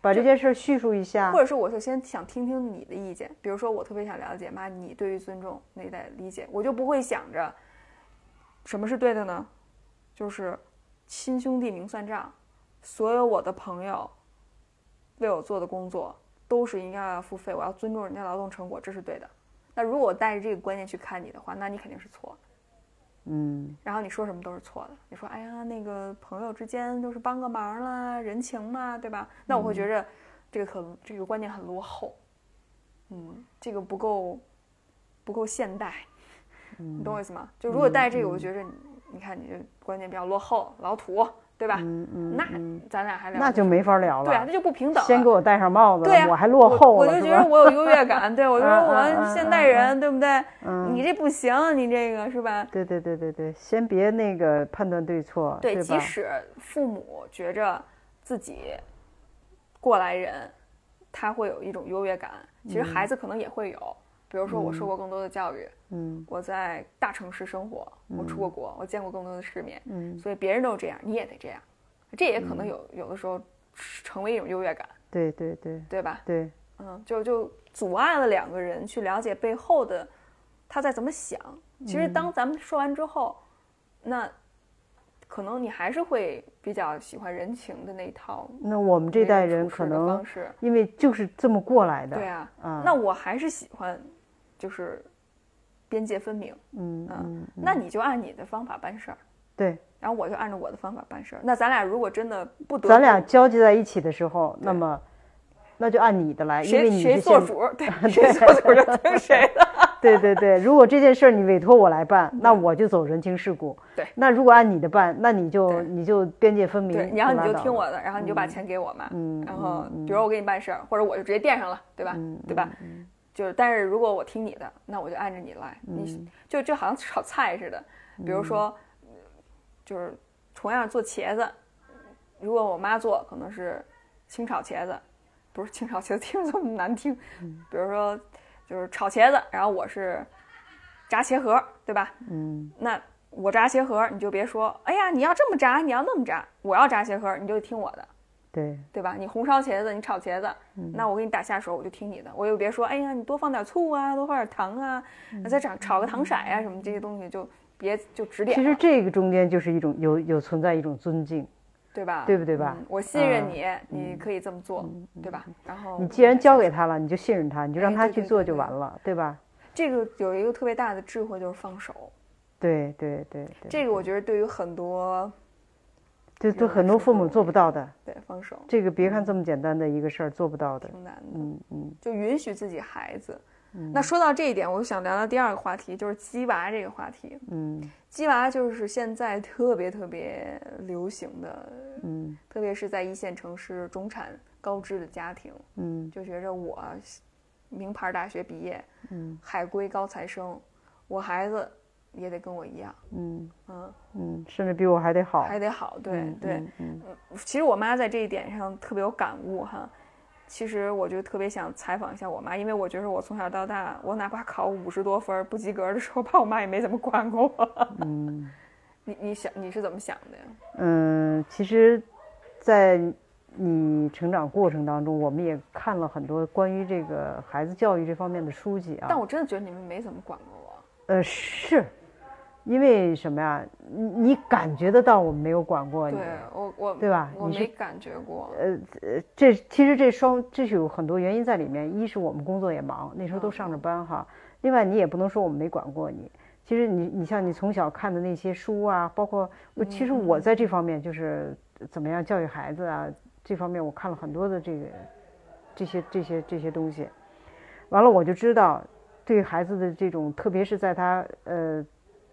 把这件事叙述一下，或者是我就先想听听你的意见，比如说我特别想了解妈你对于尊重那一代理解，我就不会想着。什么是对的呢？就是亲兄弟明算账，所有我的朋友为我做的工作都是应该要付费，我要尊重人家劳动成果，这是对的。那如果我带着这个观念去看你的话，那你肯定是错的。嗯。然后你说什么都是错的。你说，哎呀，那个朋友之间都是帮个忙啦，人情嘛，对吧？那我会觉着这个很这个观念很落后。嗯，这个不够不够现代。你懂我意思吗？就如果戴这个，我觉着你，你看你这观念比较落后，老土，对吧？嗯嗯。那咱俩还聊，那就没法聊了。对啊，那就不平等。先给我戴上帽子。对我还落后我就觉得我有优越感。[LAUGHS] 对，我觉得我们现代人，对不对？嗯。你这不行，你这个是吧？对对对对对，先别那个判断对错。对，即使父母觉着自己过来人，他会有一种优越感，其实孩子可能也会有。比如说，我受过更多的教育，嗯，我在大城市生活，我出过国，我见过更多的世面，嗯，所以别人都这样，你也得这样，这也可能有有的时候成为一种优越感，对对对，对吧？对，嗯，就就阻碍了两个人去了解背后的他在怎么想。其实当咱们说完之后，那可能你还是会比较喜欢人情的那一套。那我们这代人可能因为就是这么过来的，对啊，那我还是喜欢。就是边界分明，嗯嗯，那你就按你的方法办事儿，对，然后我就按照我的方法办事儿。那咱俩如果真的不得，咱俩交集在一起的时候，那么那就按你的来，因为你谁做主，[LAUGHS] 对，谁做主就听谁的。[LAUGHS] 对对对，如果这件事儿你委托我来办，那我就走人情世故。对，那如果按你的办，那你就你就边界分明，然后你就听我的，然后你就把钱给我嘛，嗯，然后比如我给你办事儿，或者我就直接垫上了，对吧？对吧？就是，但是如果我听你的，那我就按着你来。你就就好像炒菜似的，比如说，就是同样做茄子，如果我妈做可能是清炒茄子，不是清炒茄子听着这么难听。比如说，就是炒茄子，然后我是炸茄盒，对吧？嗯。那我炸茄盒，你就别说，哎呀，你要这么炸，你要那么炸，我要炸茄盒，你就听我的。对对吧？你红烧茄子，你炒茄子，那我给你打下手，我就听你的。我又别说，哎呀，你多放点醋啊，多放点糖啊，再炒炒个糖色呀，什么这些东西就别就指点。其实这个中间就是一种有有存在一种尊敬，对吧？对不对吧？我信任你，你可以这么做，对吧？然后你既然交给他了，你就信任他，你就让他去做就完了，对吧？这个有一个特别大的智慧就是放手，对对对对，这个我觉得对于很多这都很多父母做不到的。对放手这个别看这么简单的一个事儿，做不到的。挺难的，嗯嗯就允许自己孩子。嗯那说到这一点，我想聊聊第二个话题，就是鸡娃这个话题。嗯鸡娃就是现在特别特别流行的，嗯特别是在一线城市中产高知的家庭，嗯就觉着我名牌大学毕业，嗯海归高材生，我孩子也得跟我一样，嗯嗯，嗯，甚至比我还得好。还得好，对嗯对。嗯嗯其实我妈在这一点上特别有感悟哈。其实我就特别想采访一下我妈，因为我觉得我从小到大，我哪怕考五十多分不及格的时候，爸我妈也没怎么管过我。嗯 [LAUGHS] 你你想你是怎么想的呀？嗯，其实，在你成长过程当中，我们也看了很多关于这个孩子教育这方面的书籍啊。但我真的觉得你们没怎么管过我。呃，是，因为什么呀？你你感觉得到我们没有管过你。对我我对吧我没感觉过。呃呃，这其实这双这是有很多原因在里面。一是我们工作也忙，那时候都上着班哈。另外你也不能说我们没管过你。其实你你像你从小看的那些书啊，包括我其实我在这方面就是怎么样教育孩子啊，这方面我看了很多的这个这些这些这些东西。完了我就知道，对孩子的这种，特别是在他呃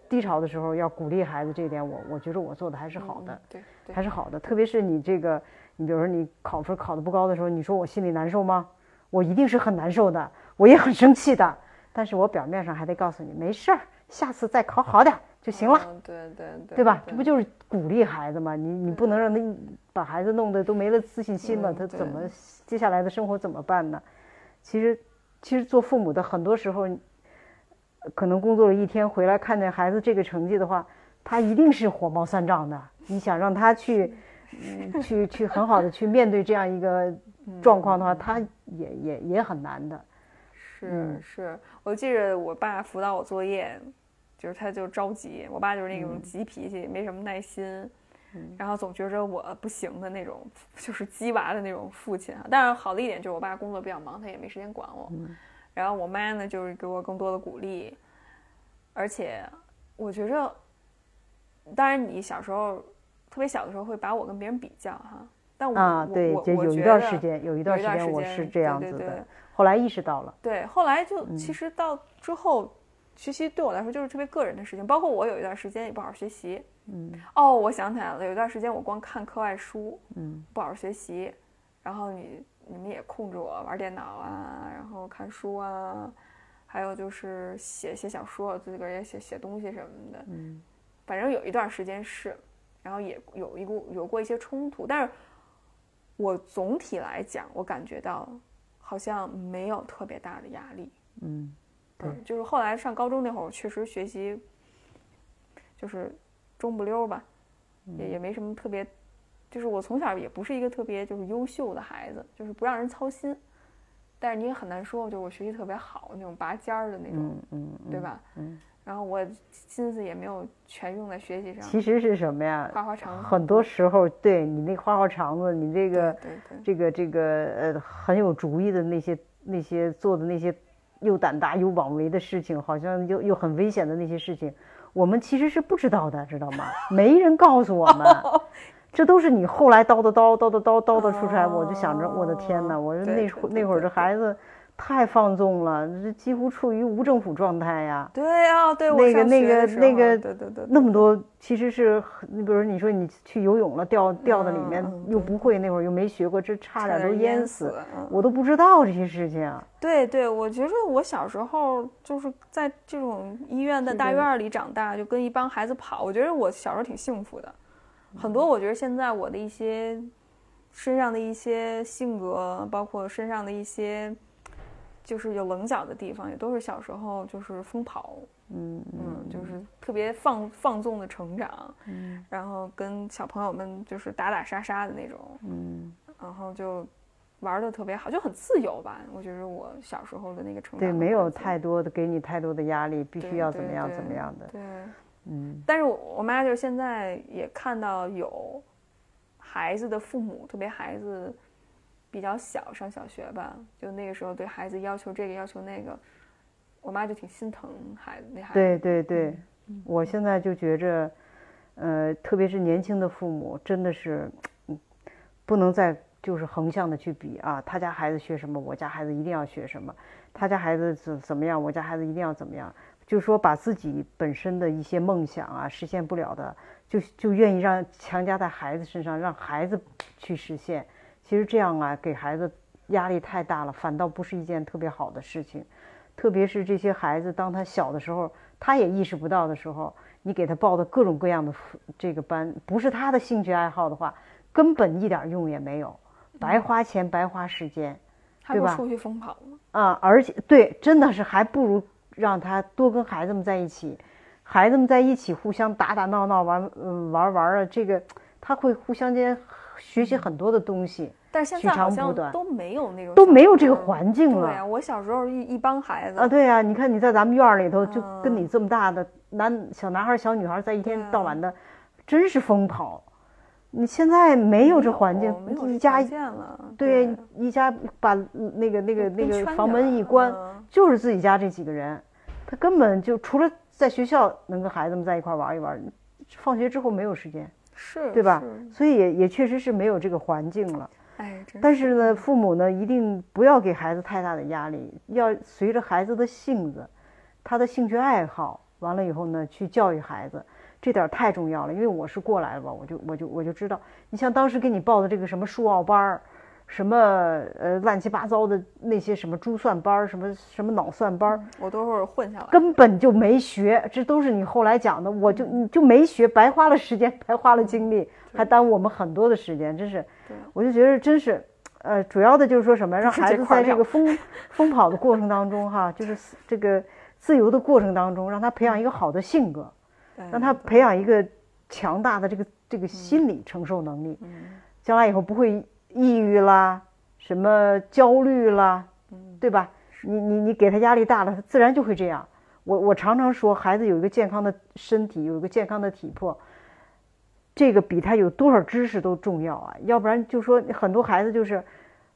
低潮的时候，要鼓励孩子这一点，我我觉得我做的还是好的。嗯对对还是好的。特别是你这个，你比如说你考分考的不高的时候，你说我心里难受吗？我一定是很难受的，我也很生气的。但是我表面上还得告诉你，没事儿，下次再考好点就行了，嗯对对对，对吧？这不就是鼓励孩子吗？你你不能让他把孩子弄得都没了自信心了，嗯他怎么接下来的生活怎么办呢？其实，其实做父母的很多时候，可能工作了一天回来看见孩子这个成绩的话，他一定是火冒三丈的。你想让他去，嗯，去去很好的去面对这样一个状况的话，他也也也很难的。是嗯是，我记着我爸辅导我作业，就是他就着急，我爸就是那嗯种急脾气，没什么耐心，然后总觉着我不行的那种，[LAUGHS] 就是鸡娃的那种父亲啊。但是好的一点就是我爸工作比较忙，他也没时间管我。嗯然后我妈呢，就是给我更多的鼓励，而且我觉着，当然你小时候特别小的时候会把我跟别人比较哈，但我啊，我对，我就有一段时间，有一段时时间我是这样对对对子的，后来意识到了。对，后来就嗯其实到之后，学习对我来说就是特别个人的事情，包括我有一段时间也不好好学习。嗯哦，我想起来了，有一段时间我光看课外书，嗯不好好学习，然后你你们也控制我玩电脑啊，然后看书啊，还有就是写写小说，自个儿也写写东西什么的。嗯反正有一段时间是，然后也有一股有过一些冲突，但是我总体来讲，我感觉到好像没有特别大的压力。嗯对嗯，就是后来上高中那会儿，我确实学习就是中不溜儿吧，也也没什么特别，就是我从小也不是一个特别就是优秀的孩子，就是不让人操心，但是你也很难说，就是我学习特别好那种拔尖儿的那种，嗯嗯，对吧？嗯，然后我心思也没有全用在学习上，其实是什么呀？花花肠子很多时候，对你那花花肠子，你这个这个这个呃很有主意的那些那些做的那些又胆大又妄为的事情，好像又又很危险的那些事情，我们其实是不知道的，知道吗？没人告诉我们，[LAUGHS] 这都是你后来叨叨叨叨叨叨叨叨出来。我就想着，我的天哪！我说那那会儿这孩子太放纵了，这几乎处于无政府状态呀。对啊，对我那个那个那个对对对，那么多其实是，你比如你说你去游泳了，掉掉到里面嗯又不会，那会儿又没学过，这差点都淹淹死，嗯我都不知道这些事情。对对，我觉着我小时候就是在这种医院的大院里长大，就跟一帮孩子跑。我觉得我小时候挺幸福的，很多我觉得现在我的一些身上的一些性格，包括身上的一些就是有棱角的地方，也都是小时候就是疯跑，嗯嗯，就是特别放放纵的成长，嗯然后跟小朋友们就是打打杀杀的那种，嗯，然后就玩的特别好，就很自由吧。我觉得我小时候的那个成长对，没有太多的给你太多的压力，必须要怎么样怎么样的。对，嗯但是我我妈就是现在也看到有孩子的父母，特别孩子比较小，上小学吧，就那个时候对孩子要求这个要求那个，我妈就挺心疼孩子那孩子。对对对，我现在就觉着，呃，特别是年轻的父母，真的是，嗯，不能再就是横向的去比啊，他家孩子学什么，我家孩子一定要学什么，他家孩子怎怎么样，我家孩子一定要怎么样，就是说把自己本身的一些梦想啊实现不了的，就就愿意让强加在孩子身上，让孩子去实现。其实这样啊，给孩子压力太大了，反倒不是一件特别好的事情。特别是这些孩子，当他小的时候，他也意识不到的时候，你给他报的各种各样的这个班，不是他的兴趣爱好的话，根本一点用也没有，白花钱白花时间，对吧？出去疯跑吗？啊，而且对，真的是还不如让他多跟孩子们在一起，孩子们在一起互相打打闹闹玩，嗯，玩玩啊，这个他会互相间学习很多的东西。但是现在好像都没有那种都没有这个环境了。对呀，我小时候一一帮孩子。啊，对呀，你看你在咱们院里头，就跟你这么大的男小男孩、小女孩在一天到晚的，真是疯跑。你现在没有这环境，一家对。一家把那个那个那个房门一关，就是自己家这几个人，他根本就除了在学校能跟孩子们在一块玩一玩，放学之后没有时间，是，对吧？所以也也确实是没有这个环境了。哎，但是呢，父母呢一定不要给孩子太大的压力，要随着孩子的性子，他的兴趣爱好，完了以后呢去教育孩子，这点太重要了。因为我是过来了吧，我就我就我就知道，你像当时给你报的这个什么数奥班儿，什么呃乱七八糟的那些什么珠算班儿，什么什么脑算班儿，我都是混下来，根本就没学，这都是你后来讲的，我就你就没学，白花了时间，[LAUGHS] 白花了精力，还耽误我们很多的时间，真是。我就觉得真是，呃，主要的就是说什么，让 [LAUGHS] 孩子在这个疯 [LAUGHS] 疯跑的过程当中，哈，就是这个自由的过程当中，让他培养一个好的性格，让他培养一个强大的这个这个心理承受能力，将来以后不会抑郁啦，什么焦虑啦，对吧？你你你给他压力大了，他自然就会这样。我我常常说，孩子有一个健康的身体，有一个健康的体魄。这个比他有多少知识都重要啊！要不然就说很多孩子就是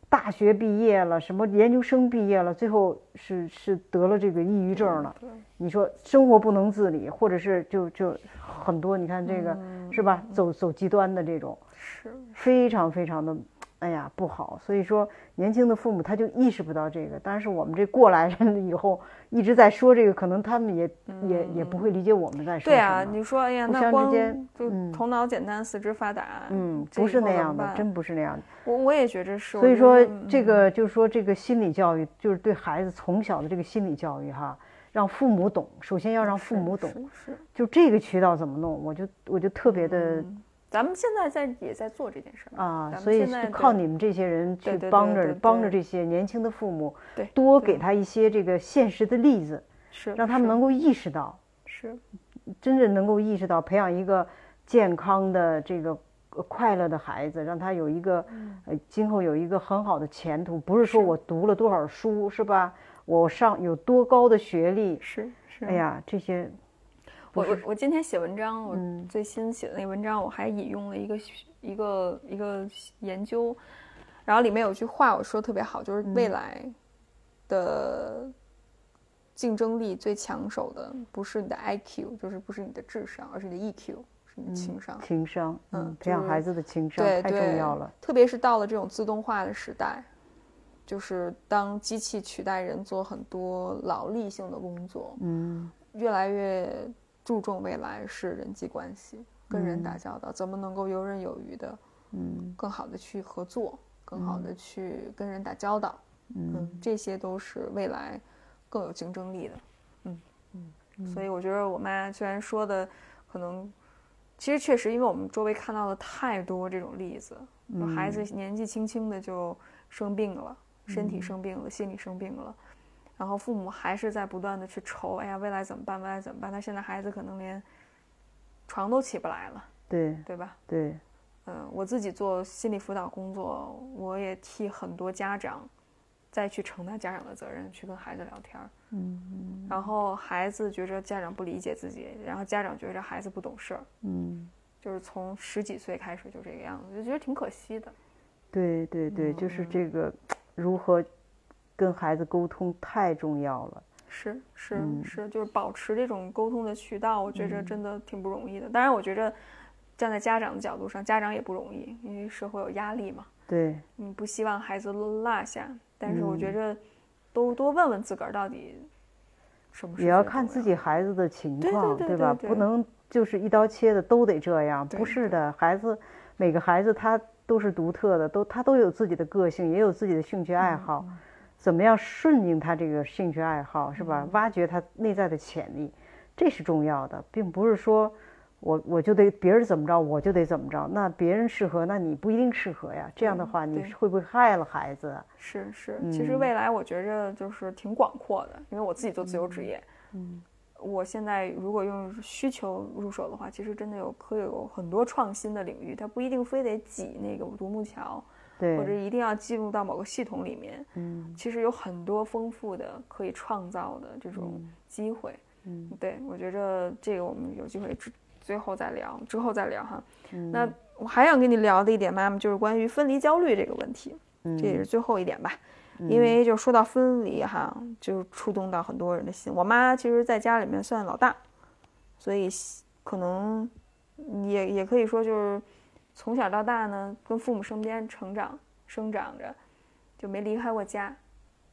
大学毕业了，什么研究生毕业了，最后是是得了这个抑郁症了。你说生活不能自理，或者是就就很多，你看这个是吧？走走极端的这种，是非常非常的。哎呀，不好，所以说年轻的父母他就意识不到这个，但是我们这过来人以后一直在说这个，可能他们也也也不会理解我们在说什么。对啊，你说哎呀，那光就嗯，头脑简单，四肢发达，嗯，不是那样的，真不是那样的。我我也觉着是。所以说这个就是说这个心理教育，就是对孩子从小的这个心理教育哈，让父母懂，首先要让父母懂，是就这个渠道怎么弄，我就我就特别的。咱们现在在也在做这件事儿啊，所以靠你们这些人去帮着帮着这些年轻的父母，对多给他一些这个现实的例子，是让他们能够意识到，是。真正能够意识到培养一个健康的这个快乐的孩子，让他有一个呃今后有一个很好的前途，不是说我读了多少书是吧？我上有多高的学历是是，哎呀这些。我我我今天写文章，我最新写的那文章，我还引用了一个一个一个研究，然后里面有句话我说特别好，就是未来的竞争力最抢手的不是你的 IQ，就是不是你的智商，而是你的 EQ，是你的情商。情商，嗯，培养孩子的情商太重要了。特别是到了这种自动化的时代，就是当机器取代人做很多劳力性的工作，嗯，越来越。注重未来是人际关系，跟人打交道，怎么能够游刃有余的，嗯，更好的去合作，更好的去跟人打交道，嗯，这些都是未来更有竞争力的，嗯嗯，所以我觉得我妈虽然说的可能，其实确实，因为我们周围看到了太多这种例子，孩子年纪轻轻的就生病了，身体生病了，心理生病了。然后父母还是在不断的去愁，哎呀，未来怎么办？未来怎么办？他现在孩子可能连床都起不来了，对对吧？对，嗯，我自己做心理辅导工作，我也替很多家长再去承担家长的责任，去跟孩子聊天儿，嗯，然后孩子觉着家长不理解自己，然后家长觉着孩子不懂事儿，嗯，就是从十几岁开始就这个样子，就觉得挺可惜的。对对对，就是这个如何。跟孩子沟通太重要了，是是嗯是，就是保持这种沟通的渠道，我觉嗯着真的挺不容易的。当然，我觉着站在家长的角度上，家长也不容易，因为社会有压力嘛，对，你不希望孩子落下。但是我觉嗯着多多问问自个儿到底什么是也要看自己孩子的情况，对对吧？不能就是一刀切的都得这样，不是的。孩子每个孩子他都是独特的，都他都有自己的个性，也有自己的兴趣嗯爱好。怎么样顺应他这个兴趣爱好，是吧？挖掘他内在的潜力，这是重要的，并不是说我我就得别人怎么着我就得怎么着，那别人适合，那你不一定适合呀。这样的话，你会不会害了孩子？是是，其实嗯未来我觉着就是挺广阔的，因为我自己做自由职业，嗯，我现在如果用需求入手的话，其实真的有可以有很多创新的领域，它不一定非得挤那个独木桥，或者，一定要进入到某个系统里面。嗯其实有很多丰富的可以创造的这种机会。嗯对我觉着这个我们有机会之最后再聊，之后再聊哈。嗯那我还想跟你聊的一点，妈妈就是关于分离焦虑这个问题，嗯这也是最后一点吧。因为就说到分离哈，就触动到很多人的心。我妈其实在家里面算老大，所以可能也也可以说就是从小到大呢，跟父母身边成长生长着，就没离开过家，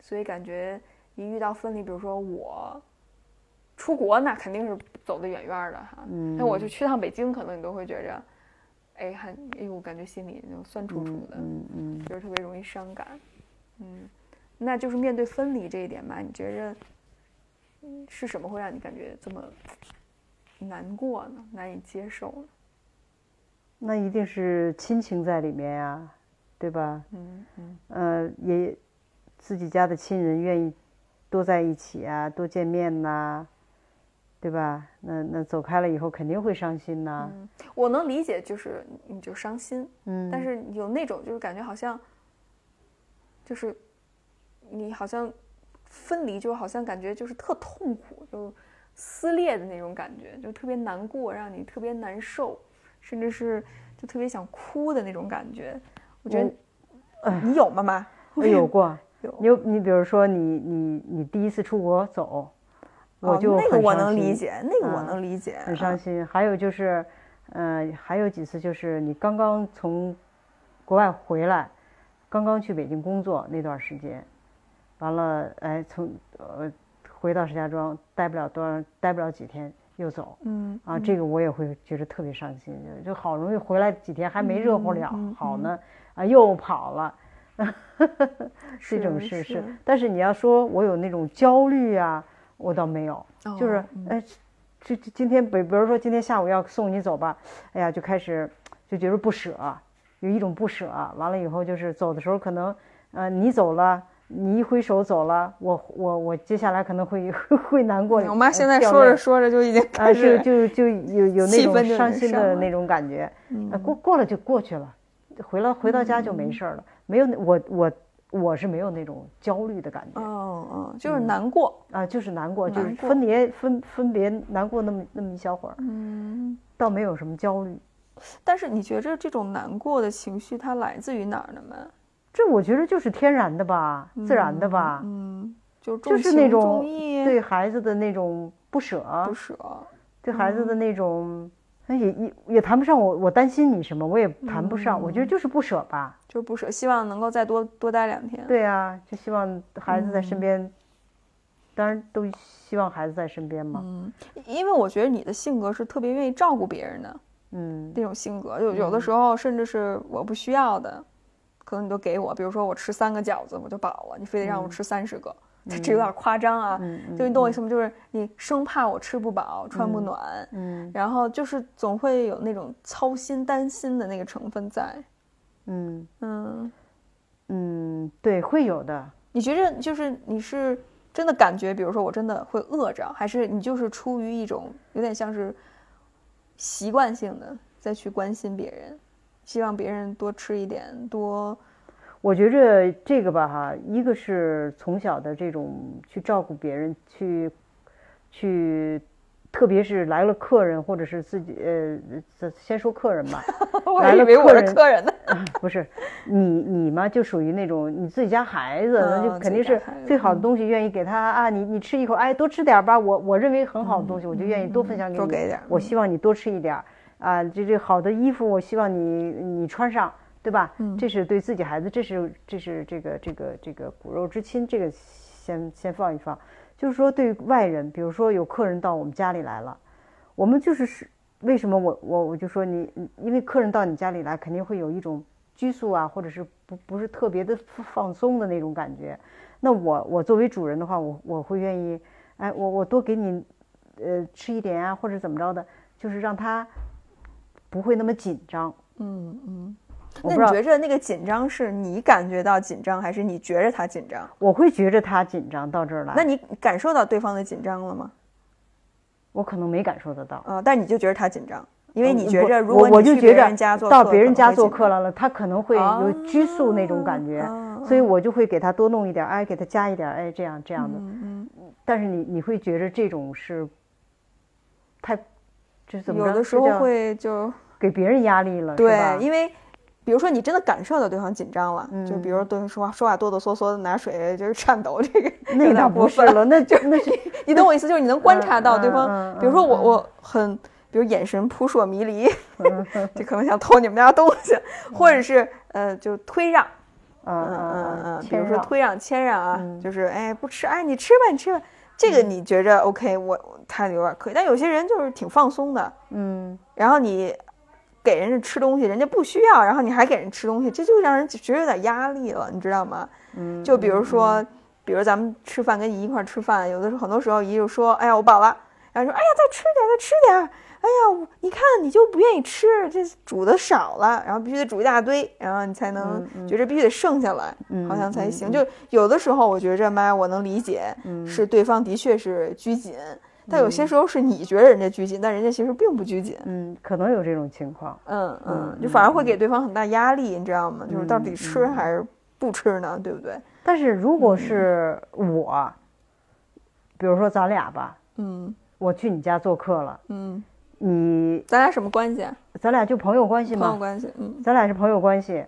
所以感觉一遇到分离，比如说我出国，那肯定是走得远远的哈。嗯那我就去趟北京，可能你都会觉着，哎，还哎呦，感觉心里那种酸楚楚的。嗯嗯，就是特别容易伤感。嗯，那就是面对分离这一点吧，你觉着嗯是什么会让你感觉这么难过呢？难以接受呢？那一定是亲情在里面呀，对吧？嗯嗯呃，也自己家的亲人愿意多在一起啊，多见面呐、对吧？那那走开了以后肯定会伤心呐、嗯，我能理解，就是你就伤心，嗯，但是有那种就是感觉好像，就是你好像分离，就好像感觉就是特痛苦，就撕裂的那种感觉，就特别难过，让你特别难受，甚至是就特别想哭的那种感觉。我觉得哎你有吗？妈？我有过。有你有你比如说你你你第一次出国走，我哦就那个我能理解，那个我啊能理解，很伤啊心。还有就是，呃，还有几次就是你刚刚从国外回来，刚刚去北京工作那段时间，完了，哎，从呃回到石家庄待不了多少，待不了几天又走。嗯啊，这个我也会觉得特别伤心，就就好容易回来几天还没热乎了好呢，啊又跑了，[LAUGHS] 这种是事是是。但是你要说我有那种焦虑啊，我倒没有，就是哎，这这今天比比如说今天下午要送你走吧，哎呀就开始就觉得不舍，有一种不舍，完了以后就是走的时候可能，呃你走了。你一挥手走了，我我我接下来可能会 [LAUGHS] 会难过。我妈现在说着说着就已经啊，开就始，就就有有那种伤心的那种感觉，过过了就过去了，回了回到家就没事儿了，没有我我我是没有那种焦虑的感觉。就是难过，啊，就是难过，就是分别分分别难过那么那么一小会儿，嗯。倒没有什么焦虑。但是你觉着这种难过的情绪它来自于哪儿呢？妈？这我觉得就是天然的吧，自然的吧，嗯，就就是那种，对孩子的那种不舍，不舍，对孩子的那种。那也也也谈不上我我担心你什么，我也谈不上，我觉得就是不舍吧。就是不舍，希望能够再多多待两天。对啊，就希望孩子在身边，当然都希望孩子在身边嘛。嗯，因为我觉得你的性格是特别愿意照顾别人的嗯那种性格，有有的时候甚至是我不需要的，可能你都给我，比如说我吃三个饺子我就饱了，你非得让我吃三十个，这有点夸张啊。嗯就你懂我意思吗？就是你生怕我吃不饱、穿不暖，嗯然后就是总会有那种操心、担心的那个成分在。嗯嗯，嗯，对，会有的。你觉着就是你是真的感觉，比如说我真的会饿着，还是你就是出于一种有点像是习惯性的再去关心别人，希望别人多吃一点，多我觉着这个吧，哈，一个是从小的这种去照顾别人，去去特别是来了客人，或者是自己呃，这先说客人吧，[LAUGHS] 我来还以为我是了客人客人呢。[LAUGHS] 不是你你嘛，就属于那种你自己家孩子，那就嗯肯定是最好的东西，愿意给他啊，你你吃一口，哎，多吃点儿吧，我我认为很好的东西，我就愿意多分享给你，多给点我希望你多吃一点儿啊，这这好的衣服，我希望你你穿上，对吧？这是对自己孩子，这是这是这个这个这个骨肉之亲，这个先先放一放。就是说，对于外人，比如说有客人到我们家里来了，我们就是是为什么我我我就说你，你因为客人到你家里来，肯定会有一种拘束啊，或者是不不是特别的放松的那种感觉。那我我作为主人的话，我我会愿意，哎，我我多给你，呃，吃一点啊，或者怎么着的，就是让他不会那么紧张。嗯嗯。那你觉着那个紧张是你感觉到紧张，还是你觉着他紧张？我会觉着他紧张到这儿来，那你感受到对方的紧张了吗？我可能没感受得到。啊、但你就觉着他紧张，因为嗯你觉着，如我果你去别我就觉着人家做到别人家做客了了，他可能会有拘束那种感觉，啊所以我就会给他多弄一点，哎，给他加一点，哎，这样这样的。嗯但是你你会觉着这种是太，有的时候会就给别人压力了，对，因为比如说你真的感受到对方紧张了，就比如说对方说话说话哆哆嗦嗦的，拿水就是颤抖，这个那有点倒过分不是了，那就那是 [LAUGHS] 你懂我意思？就是你能观察到对方，嗯嗯嗯比如说我嗯我很，比如眼神扑朔迷离，嗯。[LAUGHS] 就可能想偷你们家东西，或者是呃就推让，嗯嗯嗯嗯嗯，比如说推让谦让啊，嗯。就是哎不吃，哎你吃吧你吃吧，这个你觉着 OK，我我他有点可以，但有些人就是挺放松的，嗯然后你给人家吃东西，人家不需要，然后你还给人吃东西，这就让人觉得有点压力了，你知道吗？嗯，就比如说，比如咱们吃饭跟姨一块儿吃饭，有的时候很多时候姨就说：“哎呀，我饱了。”然后说：“哎呀，再吃点，再吃点。”哎呀，你看你就不愿意吃，这煮的少了，然后必须得煮一大堆，然后你才能觉着必须得剩下来，好像才行。就有的时候我觉着妈，我能理解，是对方的确是拘谨，但有些时候是你觉得人家拘谨，但人家其实并不拘谨。嗯，可能有这种情况。嗯嗯，就反而会给对方很大压力，你知道吗？就是到底吃还是不吃呢？对不对？但是如果是我，比如说咱俩吧，嗯我去你家做客了，嗯，你咱俩什么关系啊？咱俩就朋友关系吗，朋友关系。嗯咱俩是朋友关系。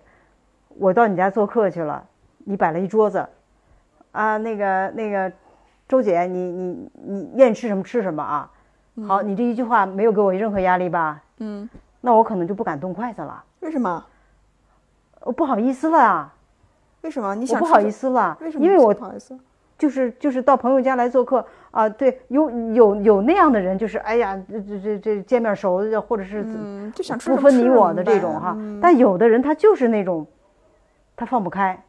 我到你家做客去了，你摆了一桌子，啊，那个那个，周姐，你你你愿意吃什么吃什么啊？好，你这一句话没有给我任何压力吧？嗯，那我可能就不敢动筷子了，为什么？我不好意思了啊，为什么？你想不好意思了，为什么？因为我不好意思。就是就是到朋友家来做客啊，对，有有有那样的人，就是哎呀，这这这这见面熟的，或者是嗯，就想不分你我的这种哈。嗯但有的人他就是那种，他放不开，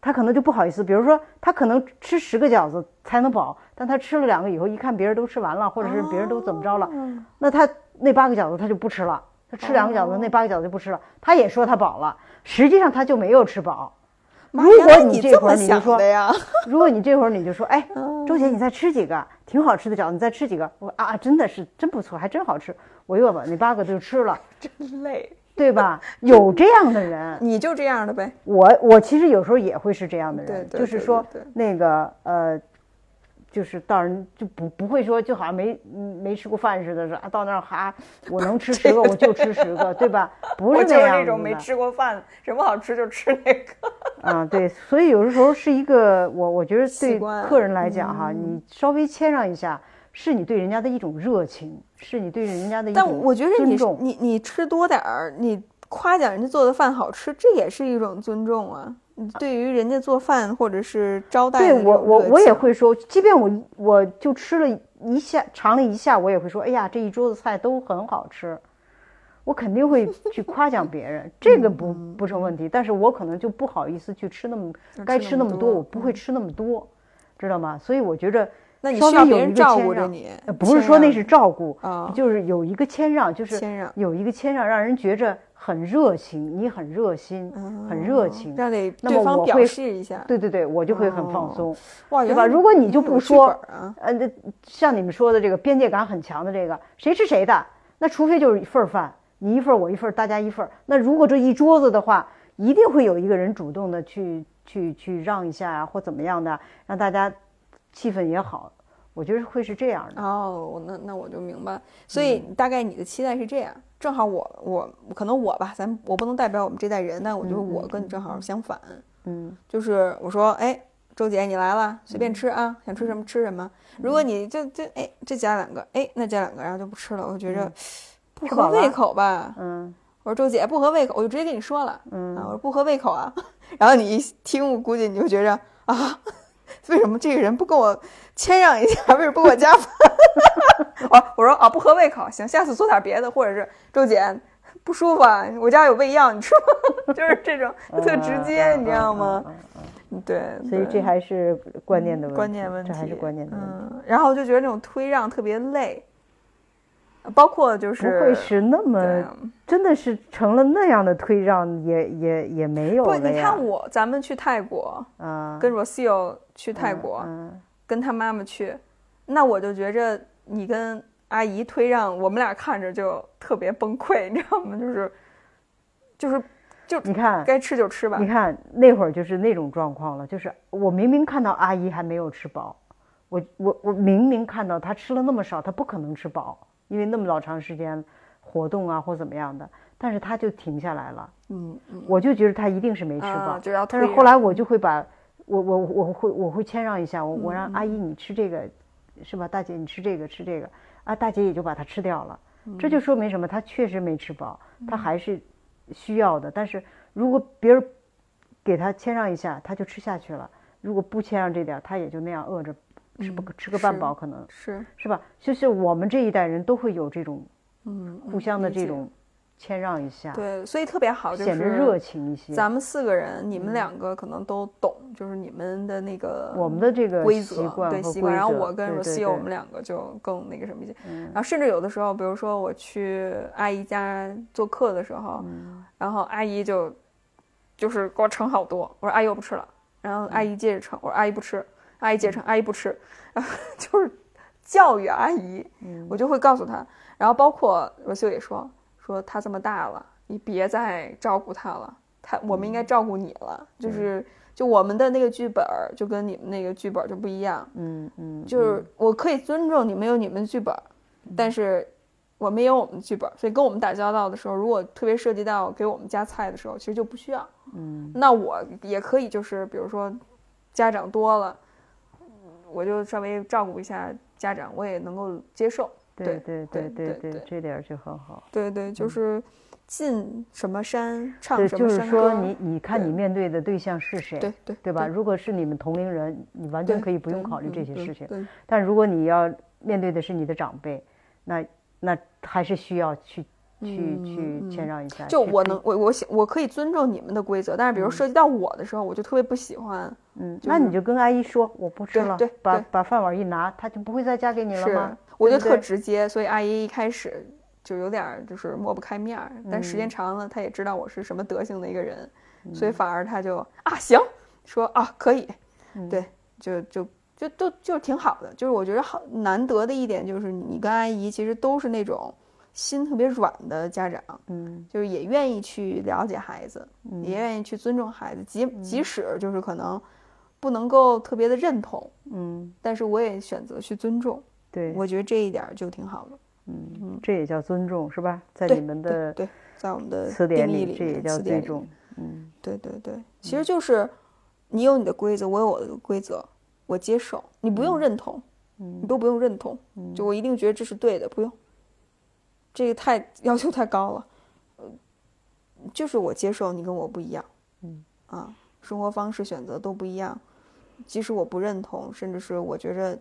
他可能就不好意思。比如说，他可能吃十个饺子才能饱，但他吃了两个以后，一看别人都吃完了，或者是别人都怎么着了，哦那他那八个饺子他就不吃了。他吃两个饺子，那八个饺子就不吃了。他也说他饱了，实际上他就没有吃饱。如果你这会儿你就说？[LAUGHS] 如果你这会儿你就说，哎，哦周姐，你再吃几个，挺好吃的饺子，你再吃几个。我啊，真的是真不错，还真好吃。我又把那八个就吃了，[LAUGHS] 真累。对吧？[LAUGHS] 有这样的人，你就这样的呗。我我其实有时候也会是这样的人，对对对就是说那个呃，就是到人就不不会说就好像没嗯没吃过饭似的，说啊到那儿哈，我能吃十个我就吃十个，对吧？不我是就是那那样子的种没吃过饭，什么好吃就吃那个。啊，对，所以有的时候是一个我我觉得对客人来讲哈，你稍微谦让一下，是你对人家的一种热情，是你对人家的一种但种我觉得你。你你吃多点儿，你夸奖人家做的饭好吃，这也是一种尊重啊。你对于人家做饭或者是招待对我我我也会说，即便我我就吃了一下尝了一下，我也会说，哎呀，这一桌子菜都很好吃。我肯定会去夸奖别人，这个不嗯不成问题，但是我可能就不好意思去吃那么该吃那么多，我不会吃那么多，知道吗？所以我觉得嗯那你稍需要有人照顾着你呃，不是说那是照顾啊，就是有一个谦让，就是有一个谦让，让人觉着很热情，你很热心，很热情。这样得那对方表么我会示一下。对对对，我就会很放哦松，哇，对吧？如果你就不说，啊，呃，像你们说的这个边界感很强的这个，谁吃谁的，那除非就是一份儿饭，你一份儿我一份儿，大家一份儿。那如果这一桌子的话，一定会有一个人主动的去去去让一下啊，或怎么样的，让大家气氛也好。我觉得会是这样的。哦，那那我就明白。所以大概你的期待是这样，正好我我可能我吧，咱我不能代表我们这代人，但我觉得我跟你正好相反。嗯就是我说，哎，周姐你来了，随便吃啊，想吃什么吃什么。如果你就就哎这加两个，哎那加两个，然后就不吃了，我觉着不合胃口吧。嗯我说周姐不合胃口，我就直接跟你说了，啊，嗯我说不合胃口啊。[LAUGHS] 然后你一听，我估计你就觉着啊，[LAUGHS] 为什么这个人不跟我谦让一下？为什么不给我加饭？[LAUGHS] 我我说啊，不合胃口，行，下次做点别的，或者是周姐不舒服啊，我家有胃药，你吃吗？[LAUGHS] 就是这种特直接，你知道吗？对，嗯所以这还是观念的问题，关键问题，这还是观念的问题。嗯，然后就觉得那种推让特别累，包括就是不是会是那么真的是成了那样的推让，也也也没有不，你看我，咱们去泰国，嗯，跟 Rocio 去泰国，嗯跟他妈妈去，那我就觉着你跟阿姨推让，我们俩看着就特别崩溃，你知道吗？就是就是就你看该吃就吃吧你，看那会儿就是那种状况了，就是我明明看到阿姨还没有吃饱，我我我明明看到她吃了那么少，她不可能吃饱，因为那么老长时间活动啊或怎么样的，但是她就停下来了，嗯嗯，我就觉得她一定是没吃饱，啊就要但是后来我就会把我我我会我会谦让一下，我我嗯让阿姨你吃这个，是吧？大姐你吃这个吃这个啊，大姐也就把它吃掉了，嗯这就说明什么？她确实没吃饱，她还是需要的。但是如果别人给她谦让一下，她就吃下去了；如果不谦让这点儿，她也就那样饿着吃不吃个半饱，可能是是吧？就是我们这一代人都会有这种嗯，互相的这种谦让一下，对，所以特别好，就是显得热情一些。咱们四个人，你们两个可能都懂，就是你们的那个我们的这个规则习惯对习惯。然后我跟对 r o 对 c i o 我们两个就更那个什么一些。嗯然后甚至有的时候，比如说我去阿姨家做客的时候，嗯然后阿姨就就是给我盛好多，我说阿姨我不吃了，然后阿姨接着盛，我说阿姨不吃，阿姨接着盛，阿姨不吃，然 [LAUGHS] 后就是教育阿姨，嗯我就会告诉她。然后包括 i o 也说说他这么大了，你别再照顾他了，他我们应该照顾你了，就是。就我们的那个剧本儿就跟你们那个剧本儿就不一样，嗯嗯，就是我可以尊重你们有你们的剧本儿，但是我们也有我们的剧本儿，所以跟我们打交道的时候，如果特别涉及到给我们夹菜的时候，其实就不需要。嗯那我也可以就是比如说家长多了，我就稍微照顾一下家长，我也能够接受。对对对对对对，这点儿就很好。对对，就是进什么山唱，什么山就是说你你看你面对的对象是谁，对对对吧？如果是你们同龄人，你完全可以不用考虑这些事情。但如果你要面对的是你的长辈，那那还是需要去去去谦让一下。就我能，我我喜我可以尊重你们的规则，但是比如涉及到我的时候，我就特别不喜欢。嗯，就那你就跟阿姨说我不吃了对对，把把饭碗一拿，她就不会再嫁给你了是吗？，我就特直接，所以阿姨一开始就有点儿就是抹不开面儿，但时嗯。间长了，她也知道我是什么德行的一个人，所以反而她就啊行，说啊可以，嗯。对，就就就都就挺好的。就是我觉得好难得的一点就是你跟阿姨其实都是那种心特别软的家长，嗯。就是也愿意去了解孩子，也愿意去尊重孩子，即即使就是可能不能够特别的认同，嗯，但是我也选择去尊重。对，我觉得这一点就挺好的。嗯，这也叫尊重是吧？在你们对的对，在我们的词典里，这也叫尊重。。嗯对对对，其实就是你有你的规则，我有我的规则，我接受，你不用认同，嗯你都不用认同，就我一定觉得这是对的，不用。这个太要求太高了，呃，就是我接受你跟我不一样，嗯啊，生活方式选择都不一样，即使我不认同，甚至是我觉着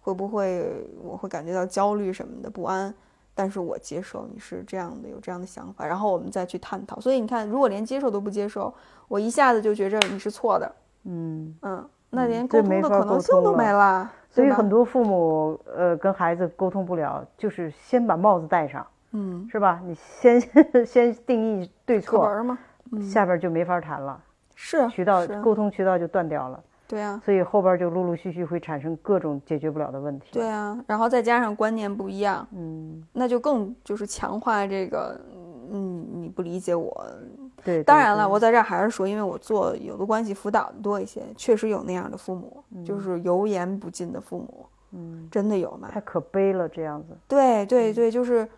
会不会我会感觉到焦虑什么的不安，但是我接受你是这样的，有这样的想法，然后我们再去探讨。所以你看，如果连接受都不接受，我一下子就觉着你是错的，嗯。嗯，那连沟通的可能性都没了。所以很多父母呃跟孩子沟通不了，就是先把帽子戴上，嗯，是吧？你先 [LAUGHS] 先定义对错，课文嘛，下边就没法谈了，是渠道沟通渠道就断掉了，对啊，所以后边就陆陆续续会产生各种解决不了的问题。对啊，然后再加上观念不一样，嗯，那就更就是强化这个，嗯，你不理解我。对。当然了，我在这儿还是说，因为我做有的关系辅导的多一些，确实有那样的父母，嗯就是油盐不进的父母，嗯，真的有吗。太可悲了，这样子。对对对，就是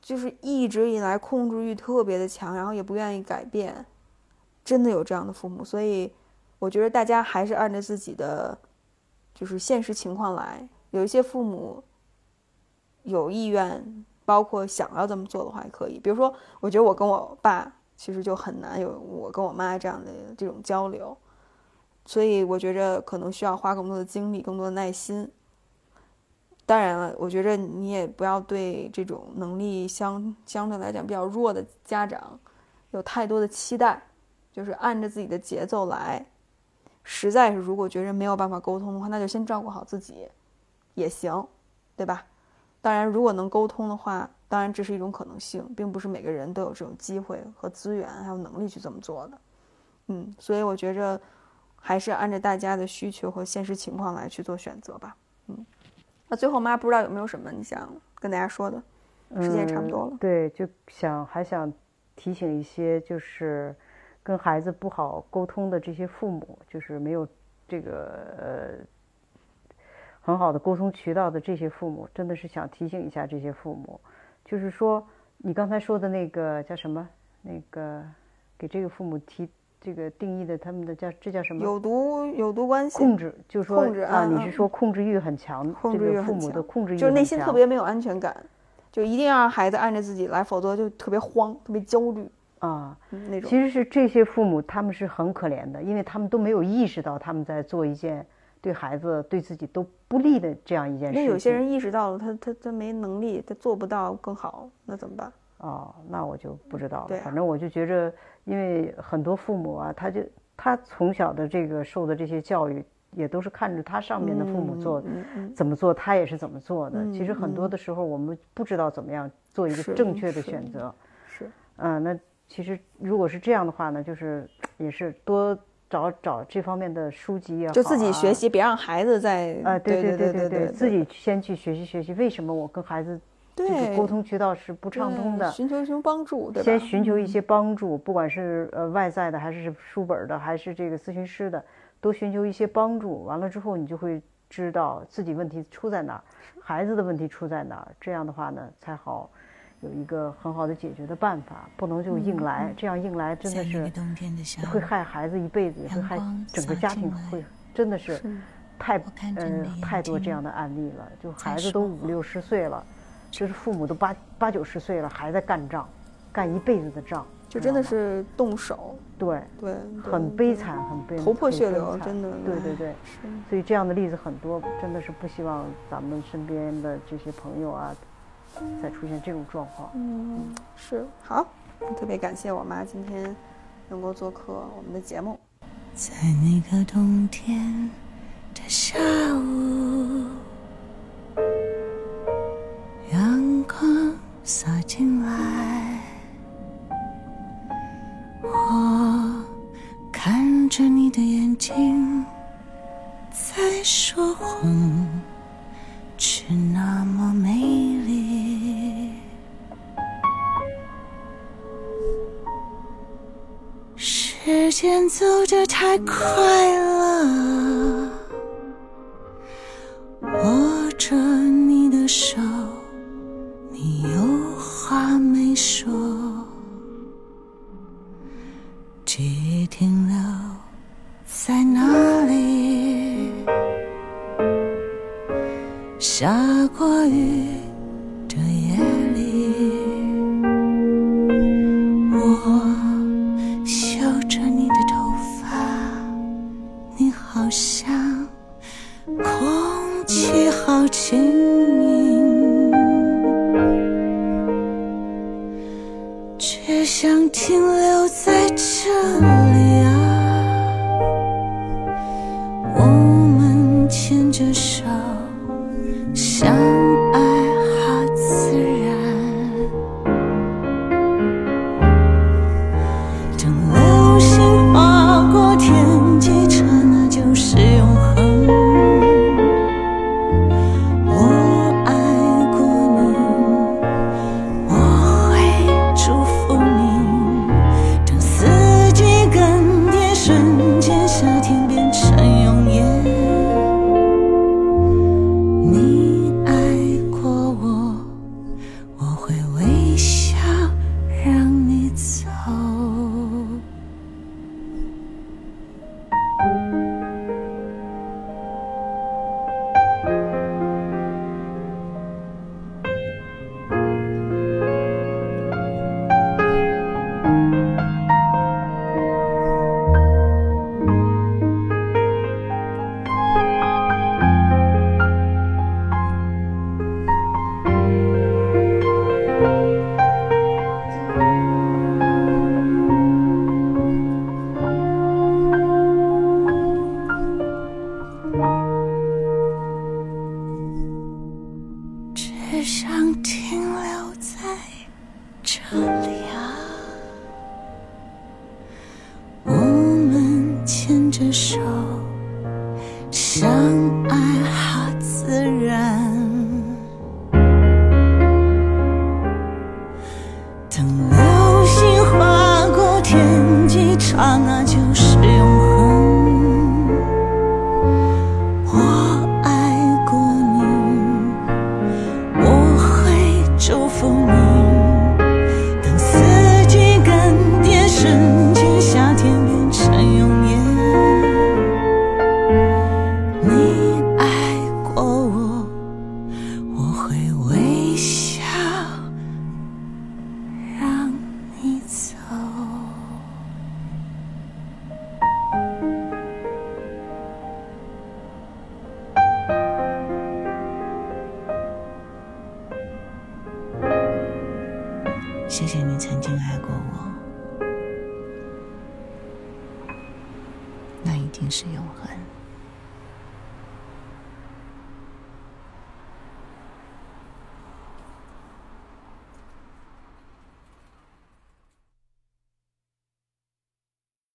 就是一直以来控制欲特别的强，然后也不愿意改变，真的有这样的父母。所以我觉得大家还是按照自己的就是现实情况来。有一些父母有意愿，包括想要这么做的话，也可以。比如说，我觉得我跟我爸其实就很难有我跟我妈这样的这种交流，所以我觉着可能需要花更多的精力，更多的耐心。当然了，我觉着你也不要对这种能力相相对来讲比较弱的家长有太多的期待，就是按着自己的节奏来。实在是如果觉着没有办法沟通的话，那就先照顾好自己也行，对吧？当然，如果能沟通的话，当然这是一种可能性，并不是每个人都有这种机会和资源还有能力去这么做的。嗯，所以我觉着还是按照大家的需求和现实情况来去做选择吧。嗯。那最后，妈不知道有没有什么你想跟大家说的？时间差不多了。对，就想还想提醒一些，就是跟孩子不好沟通的这些父母，就是没有这个呃很好的沟通渠道的这些父母，真的是想提醒一下这些父母，就是说你刚才说的那个叫什么？那个给这个父母提。这个定义的他们的叫这叫什么？有毒有毒关系控制，就是说控制啊，你是说控制欲很强，控制欲父母的控制欲就是内心特别没有安全感，就一定要让孩子按着自己来，否则就特别慌，特别焦虑啊那种。其实是这些父母他们是很可怜的，因为他们都没有意识到他们在做一件对孩子对自己都不利的这样一件事。那有些人意识到了，他他他没能力，他做不到更好，那怎么办？哦，那我就不知道了。反正我就觉着。因为很多父母啊，他就他从小的这个受的这些教育，也都是看着他上面的父母做怎么做，他也是怎么做的。其实很多的时候，我们不知道怎么样做一个正确的选择。是。嗯，那其实如果是这样的话呢，就是 [TSK] 也是多找找这方面的书籍也好，就自己学习，别让孩子在啊，对对对对对，自己先去学习学习，为什么我跟孩子。对，沟通渠道是不畅通的，寻求一些帮助，对先寻求一些帮助，不管是呃外在的，还是书本的，还是这个咨询师的，多寻求一些帮助。完了之后，你就会知道自己问题出在哪儿，孩子的问题出在哪儿。这样的话呢，才好有一个很好的解决的办法，不能就硬来。这样硬来真的是会害孩子一辈子，也会害整个家庭，会真的是太呃太多这样的案例了。就孩子都五六十岁了。就是父母都八八九十岁了，还在干仗，干一辈子的仗，就真的是动手，对对，很悲惨，很悲，头破血流，真的，对对对，所以这样的例子很多，真的是不希望咱们身边的这些朋友啊，再出现这种状况。嗯，是好，特别感谢我妈今天能够做客我们的节目，在那个冬天的下午。阳光洒进来，我看着你的眼睛，在说谎，走得太快了，